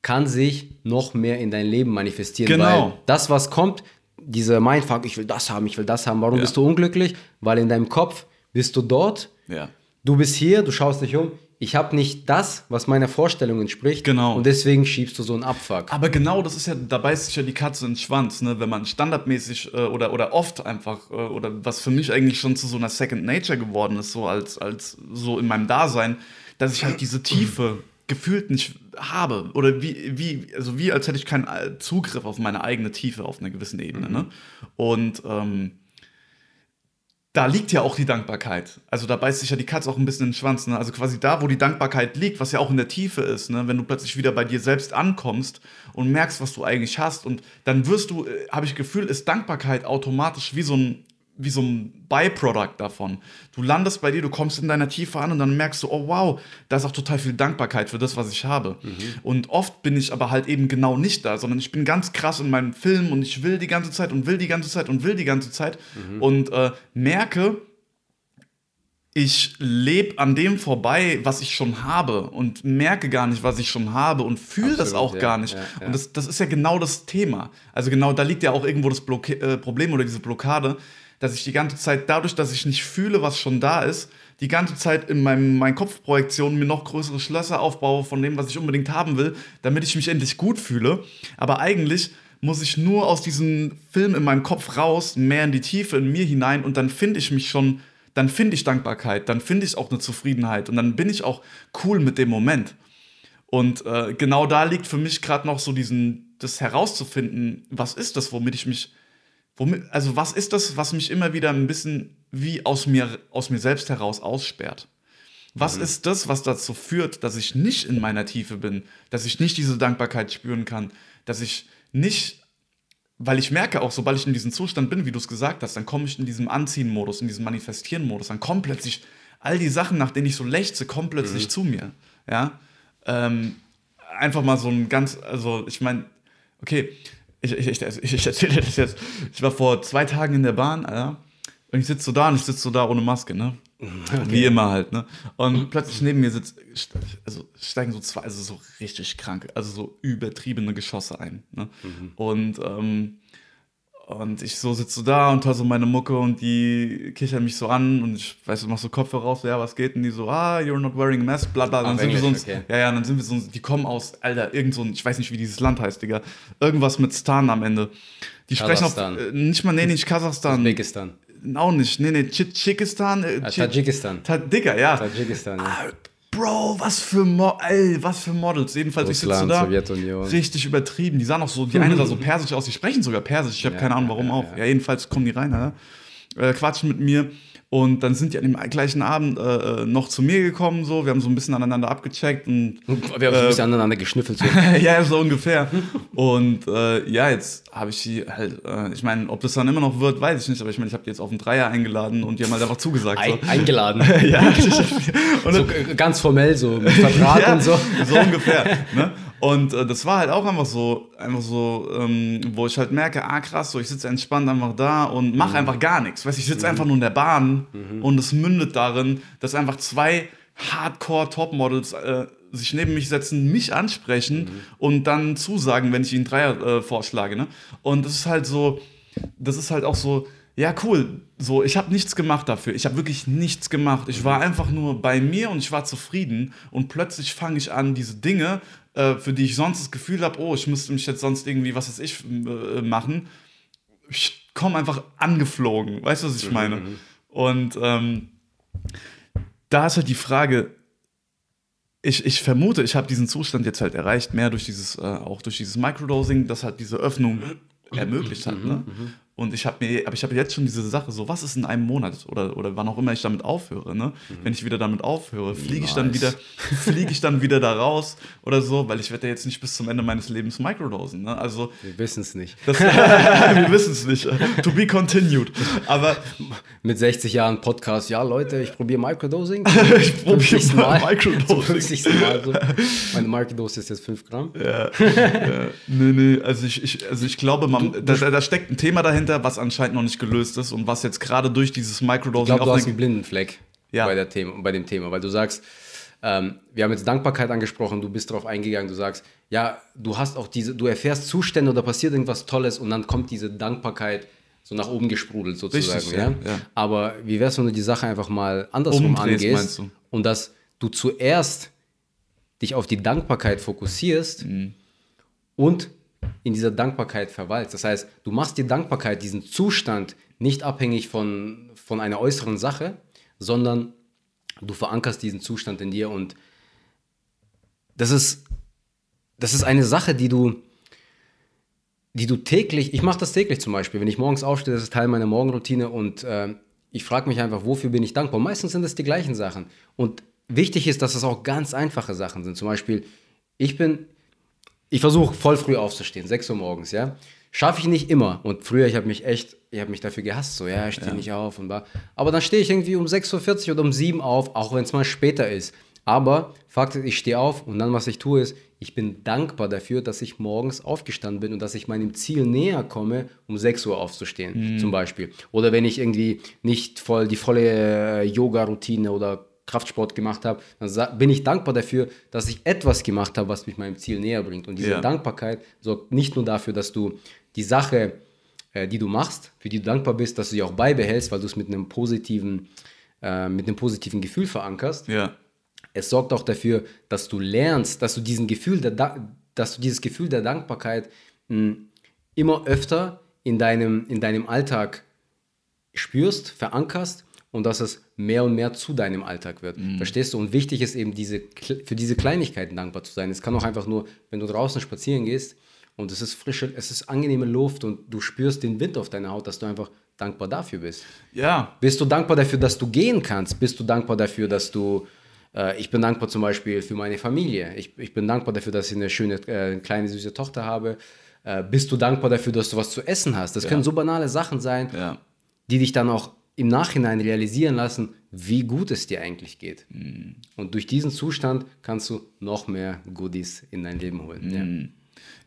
kann sich noch mehr in dein Leben manifestieren. Genau. Weil das, was kommt, dieser Mindfuck, ich will das haben, ich will das haben. Warum Ja. bist du unglücklich? Weil in deinem Kopf bist du dort, ja. du bist hier, du schaust dich um. Ich habe nicht das, was meiner Vorstellung entspricht. Genau. Und deswegen schiebst du so einen Abfuck. Aber genau, das ist ja, da beißt sich ja die Katze in den Schwanz, ne? wenn man standardmäßig äh, oder, oder oft einfach, äh, oder was für mich eigentlich schon zu so einer Second Nature geworden ist, so als, als so in meinem Dasein, dass ich halt diese Tiefe gefühlt nicht habe. Oder wie, wie, also wie als hätte ich keinen äh, Zugriff auf meine eigene Tiefe auf einer gewissen Ebene. Ne? Und ähm, da liegt ja auch die Dankbarkeit. Also da beißt sich ja die Katze auch ein bisschen in den Schwanz. Ne? Also quasi da, wo die Dankbarkeit liegt, was ja auch in der Tiefe ist, ne? wenn du plötzlich wieder bei dir selbst ankommst und merkst, was du eigentlich hast. Und dann wirst du, äh, habe ich Gefühl, ist Dankbarkeit automatisch wie so ein wie so ein Byproduct davon. Du landest bei dir, du kommst in deiner Tiefe an und dann merkst du, oh wow, da ist auch total viel Dankbarkeit für das, was ich habe. Und oft bin ich aber halt eben genau nicht da, sondern ich bin ganz krass in meinem Film und ich will die ganze Zeit und will die ganze Zeit und will die ganze Zeit und äh, merke, ich lebe an dem vorbei, was ich schon habe und merke gar nicht, was ich schon habe und fühle das auch ja, gar nicht. ja, ja. Und das, das ist ja genau das Thema. Also genau, da liegt ja auch irgendwo das Block äh, Problem oder diese Blockade, dass ich die ganze Zeit dadurch, dass ich nicht fühle, was schon da ist, die ganze Zeit in meinem, meinen Kopfprojektionen mir noch größere Schlösser aufbaue von dem, was ich unbedingt haben will, damit ich mich endlich gut fühle. Aber eigentlich muss ich nur aus diesem Film in meinem Kopf raus, mehr in die Tiefe, in mir hinein und dann finde ich mich schon, dann finde ich Dankbarkeit, dann finde ich auch eine Zufriedenheit und dann bin ich auch cool mit dem Moment. Und äh, genau da liegt für mich gerade noch so diesen, das herauszufinden, was ist das, womit ich mich, womit, also was ist das, was mich immer wieder ein bisschen wie aus mir, aus mir selbst heraus aussperrt? Was ist das, was dazu führt, dass ich nicht in meiner Tiefe bin, dass ich nicht diese Dankbarkeit spüren kann, dass ich nicht, weil ich merke auch, sobald ich in diesem Zustand bin, wie du es gesagt hast, dann komme ich in diesem Anziehen-Modus, in diesem Manifestieren-Modus, dann kommen plötzlich all die Sachen, nach denen ich so lechze, kommen plötzlich zu mir. Ja, ähm, einfach mal so ein ganz, also ich meine, okay, ich, ich, ich, ich erzähle dir das jetzt. Ich war vor zwei Tagen in der Bahn, Alter, und ich sitze so da und ich sitze so da ohne Maske, ne? Okay. Wie immer halt, ne? Und plötzlich neben mir sitzt, also steigen so zwei, also so richtig kranke, also so übertriebene Geschosse ein, ne? Mhm. Und ähm, und ich so sitze so da und höre so meine Mucke und die kichern mich so an und ich weiß, du machst so Kopfhörer raus, so, ja, was geht? Und die so, ah, you're not wearing a mask, bla bla. Dann sind wir so, okay. ja, ja, dann sind wir so, die kommen aus, Alter, irgend so ein, ich weiß nicht, wie dieses Land heißt, Digga. Irgendwas mit Stan am Ende. Die sprechen auf, äh, nicht mal, nee, nicht Kasachstan. Usbekistan. Auch nicht, nee, nee, Tschikistan. Äh, Tadschikistan. Ta Digga, ja. Tadschikistan, ja. Ah, Bro, was für, Mo ey, was für Models. Jedenfalls, Russland, ich sitze da. Sowjetunion. Richtig übertrieben. Die sahen auch so, die eine sah so persisch aus, die sprechen sogar persisch. Ich habe ja, keine Ahnung, warum ja, auch. Ja. jedenfalls kommen die rein, ja. äh, quatschen mit mir. Und dann sind die an dem gleichen Abend äh, äh, noch zu mir gekommen, so. Wir haben so ein bisschen aneinander abgecheckt und. Wir haben so ein bisschen aneinander geschnüffelt, so. ja, so ungefähr. und äh, ja, jetzt habe ich die halt, äh, ich meine, ob das dann immer noch wird, weiß ich nicht, aber ich meine, ich habe die jetzt auf den Dreier eingeladen und die haben halt einfach zugesagt. Ein, so. Eingeladen? ja. und so ganz formell, so mit Vertrag ja, und so. So ungefähr. Ne? Und äh, das war halt auch einfach so, einfach so, ähm, wo ich halt merke, ah krass, so ich sitze entspannt einfach da und mache mhm. einfach gar nichts. Weißt ich sitze mhm. einfach nur in der Bahn mhm. und es mündet darin, dass einfach zwei Hardcore-Topmodels äh, sich neben mich setzen, mich ansprechen mhm. und dann zusagen, wenn ich ihnen Dreier äh, vorschlage. Ne? Und das ist halt so, das ist halt auch so, ja, cool. So, ich habe nichts gemacht dafür. Ich habe wirklich nichts gemacht. Ich war einfach nur bei mir und ich war zufrieden. Und plötzlich fange ich an, diese Dinge, äh, für die ich sonst das Gefühl habe, oh, ich müsste mich jetzt sonst irgendwie, was weiß ich, äh, machen. Ich komme einfach angeflogen. Weißt du, was ich mhm, meine? Mhm. Und ähm, da ist halt die Frage, ich, ich vermute, ich habe diesen Zustand jetzt halt erreicht, mehr durch dieses, äh, auch durch dieses Microdosing, das halt diese Öffnung ermöglicht hat. Ne? Und ich habe mir, aber ich habe jetzt schon diese Sache, so was ist in einem Monat oder, oder wann auch immer ich damit aufhöre, ne? Mhm. Wenn ich wieder damit aufhöre, fliege ich dann wieder, fliege ich dann wieder da raus oder so, weil ich werde ja jetzt nicht bis zum Ende meines Lebens microdosen, ne? Also wir wissen es nicht. Das, wir wissen es nicht. To be continued. Aber mit 60 Jahren Podcast, ja Leute, ich probiere Microdosing. ich probiere mal Microdosing. 50. Mal so. Meine Microdose ist jetzt 5 Gramm. Ja, ja. Nee, nee, also ich, ich, also ich glaube, man, da, da steckt ein Thema dahinter dahinter, was anscheinend noch nicht gelöst ist und was jetzt gerade durch dieses Microdosing. Ich glaube, du hast einen Blindenfleck ja. bei, der Thema, bei dem Thema, weil du sagst, ähm, wir haben jetzt Dankbarkeit angesprochen, du bist darauf eingegangen, du sagst, ja, du hast auch diese, du erfährst Zustände oder passiert irgendwas Tolles und dann kommt diese Dankbarkeit so nach oben gesprudelt sozusagen. Richtig, ja? ja? Aber wie wär's, wenn du die Sache einfach mal andersrum Umdrehst, angehst und dass du zuerst dich auf die Dankbarkeit fokussierst mhm. und in dieser Dankbarkeit verweilst. Das heißt, du machst die Dankbarkeit, diesen Zustand nicht abhängig von, von einer äußeren Sache, sondern du verankerst diesen Zustand in dir und das ist, das ist eine Sache, die du, die du täglich, ich mache das täglich zum Beispiel, wenn ich morgens aufstehe, das ist Teil meiner Morgenroutine und äh, ich frage mich einfach, wofür bin ich dankbar? Meistens sind es die gleichen Sachen und wichtig ist, dass es auch ganz einfache Sachen sind. Zum Beispiel, ich bin ich versuche voll früh aufzustehen, 6 Uhr morgens, ja. Schaffe ich nicht immer. Und früher, ich habe mich echt, ich habe mich dafür gehasst, so, ja, ich stehe ja. nicht auf und war. Aber dann stehe ich irgendwie um 6.40 Uhr oder um 7 Uhr auf, auch wenn es mal später ist. Aber Fakt ist, ich stehe auf und dann, was ich tue, ist, ich bin dankbar dafür, dass ich morgens aufgestanden bin und dass ich meinem Ziel näher komme, um 6 Uhr aufzustehen, mhm. zum Beispiel. Oder wenn ich irgendwie nicht voll die volle äh, Yoga-Routine oder Kraftsport gemacht habe, dann bin ich dankbar dafür, dass ich etwas gemacht habe, was mich meinem Ziel näher bringt. Und diese ja. Dankbarkeit sorgt nicht nur dafür, dass du die Sache, äh, die du machst, für die du dankbar bist, dass du sie auch beibehältst, weil du es mit einem positiven, äh, mit einem positiven Gefühl verankerst. Ja. Es sorgt auch dafür, dass du lernst, dass du diesen Gefühl der, dass du dieses Gefühl der Dankbarkeit mh, hm, immer öfter in deinem, in deinem Alltag spürst, verankerst und dass es mehr und mehr zu deinem Alltag wird. Mhm. Verstehst du? Und wichtig ist eben, diese, für diese Kleinigkeiten dankbar zu sein. Es kann auch einfach nur, wenn du draußen spazieren gehst und es ist frische, es ist angenehme Luft und du spürst den Wind auf deiner Haut, dass du einfach dankbar dafür bist. Ja. Bist du dankbar dafür, dass du gehen kannst? Bist du dankbar dafür, dass du äh, ich bin dankbar zum Beispiel für meine Familie. Ich, ich bin dankbar dafür, dass ich eine schöne, äh, kleine, süße Tochter habe. Äh, bist du dankbar dafür, dass du was zu essen hast? Das ja. können so banale Sachen sein, ja. die dich dann auch im Nachhinein realisieren lassen, wie gut es dir eigentlich geht. Mm. Und durch diesen Zustand kannst du noch mehr Goodies in dein Leben holen. Mm. Ja.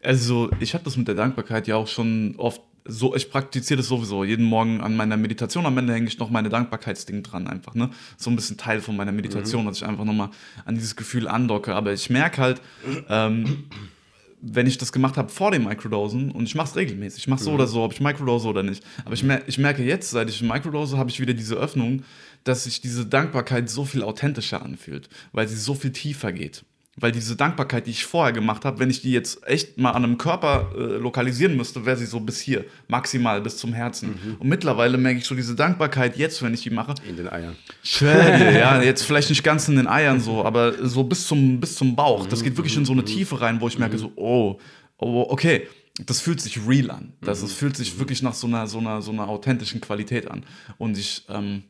Also, ich habe das mit der Dankbarkeit ja auch schon oft so, ich praktiziere das sowieso. Jeden Morgen an meiner Meditation am Ende hänge ich noch meine Dankbarkeitsding dran, einfach, ne? So ein bisschen Teil von meiner Meditation, mhm. dass ich einfach nochmal an dieses Gefühl andocke. Aber ich merke halt, ähm, wenn ich das gemacht habe vor dem Microdosen und ich mache es regelmäßig, ich mache so mhm. oder so, ob ich Microdose oder nicht. Aber ich, mer ich merke jetzt, seit ich Microdose habe ich wieder diese Öffnung, dass sich diese Dankbarkeit so viel authentischer anfühlt, weil sie so viel tiefer geht. Weil diese Dankbarkeit, die ich vorher gemacht habe, wenn ich die jetzt echt mal an einem Körper äh, lokalisieren müsste, wäre sie so bis hier, maximal bis zum Herzen. Mhm. Und mittlerweile merke ich so diese Dankbarkeit jetzt, wenn ich die mache. In den Eiern. Dir, ja, jetzt vielleicht nicht ganz in den Eiern so, aber so bis zum, bis zum Bauch. Das geht wirklich in so eine mhm. Tiefe rein, wo ich merke so, oh, oh okay, das fühlt sich real an. Das, das fühlt sich wirklich nach so einer, so einer, so einer authentischen Qualität an. Und ich, ähm,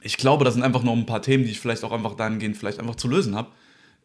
ich glaube, das sind einfach noch ein paar Themen, die ich vielleicht auch einfach dahingehend vielleicht einfach zu lösen habe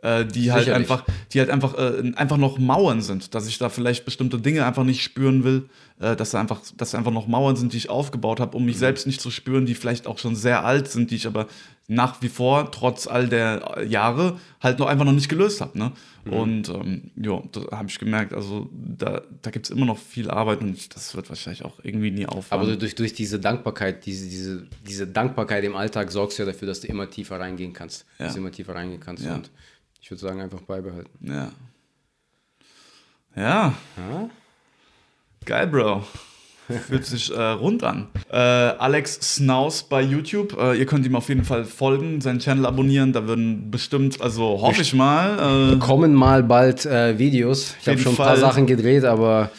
äh, die halt einfach, die halt einfach, äh, einfach noch Mauern sind, dass ich da vielleicht bestimmte Dinge einfach nicht spüren will, äh, dass da einfach, dass einfach noch Mauern sind, die ich aufgebaut habe, um mich mhm. selbst nicht zu spüren, die vielleicht auch schon sehr alt sind, die ich aber nach wie vor, trotz all der Jahre, halt noch einfach noch nicht gelöst habe. Ne? Mhm. Und ähm, ja, da habe ich gemerkt, also da, da gibt es immer noch viel Arbeit und das wird wahrscheinlich auch irgendwie nie aufhören. Aber durch, durch diese Dankbarkeit, diese, diese, diese Dankbarkeit im Alltag sorgst du ja dafür, dass du immer tiefer reingehen kannst. Ja. Dass du immer tiefer reingehen kannst. Ja. Und ich würde sagen, einfach beibehalten. Ja. Ja. ja? Geil, Bro. Fühlt sich äh, rund an. Äh, Alex Snaus bei YouTube. Äh, ihr könnt ihm auf jeden Fall folgen, seinen Channel abonnieren. Da würden bestimmt, also hoffe ich mal. Äh, kommen mal bald äh, Videos. Ich habe schon ein paar Sachen gedreht, aber.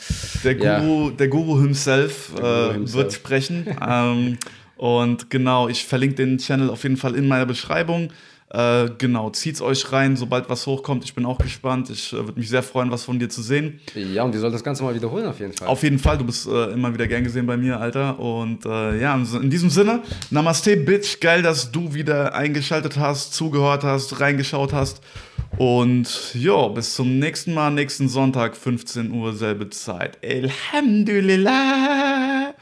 Der Guru, ja. der Guru himself, der Guru äh, himself. wird sprechen. ähm, und genau, ich verlinke den Channel auf jeden Fall in meiner Beschreibung. Äh, genau, zieht's euch rein, sobald was hochkommt. Ich bin auch gespannt. Ich äh, würde mich sehr freuen, was von dir zu sehen. Ja, und wir sollten das Ganze mal wiederholen auf jeden Fall. Auf jeden Fall, du bist äh, immer wieder gern gesehen bei mir, Alter. Und äh, ja, in diesem Sinne, Namaste, Bitch. Geil, dass du wieder eingeschaltet hast, zugehört hast, reingeschaut hast. Und ja, bis zum nächsten Mal, nächsten Sonntag, 15 Uhr, selbe Zeit. Alhamdulillah.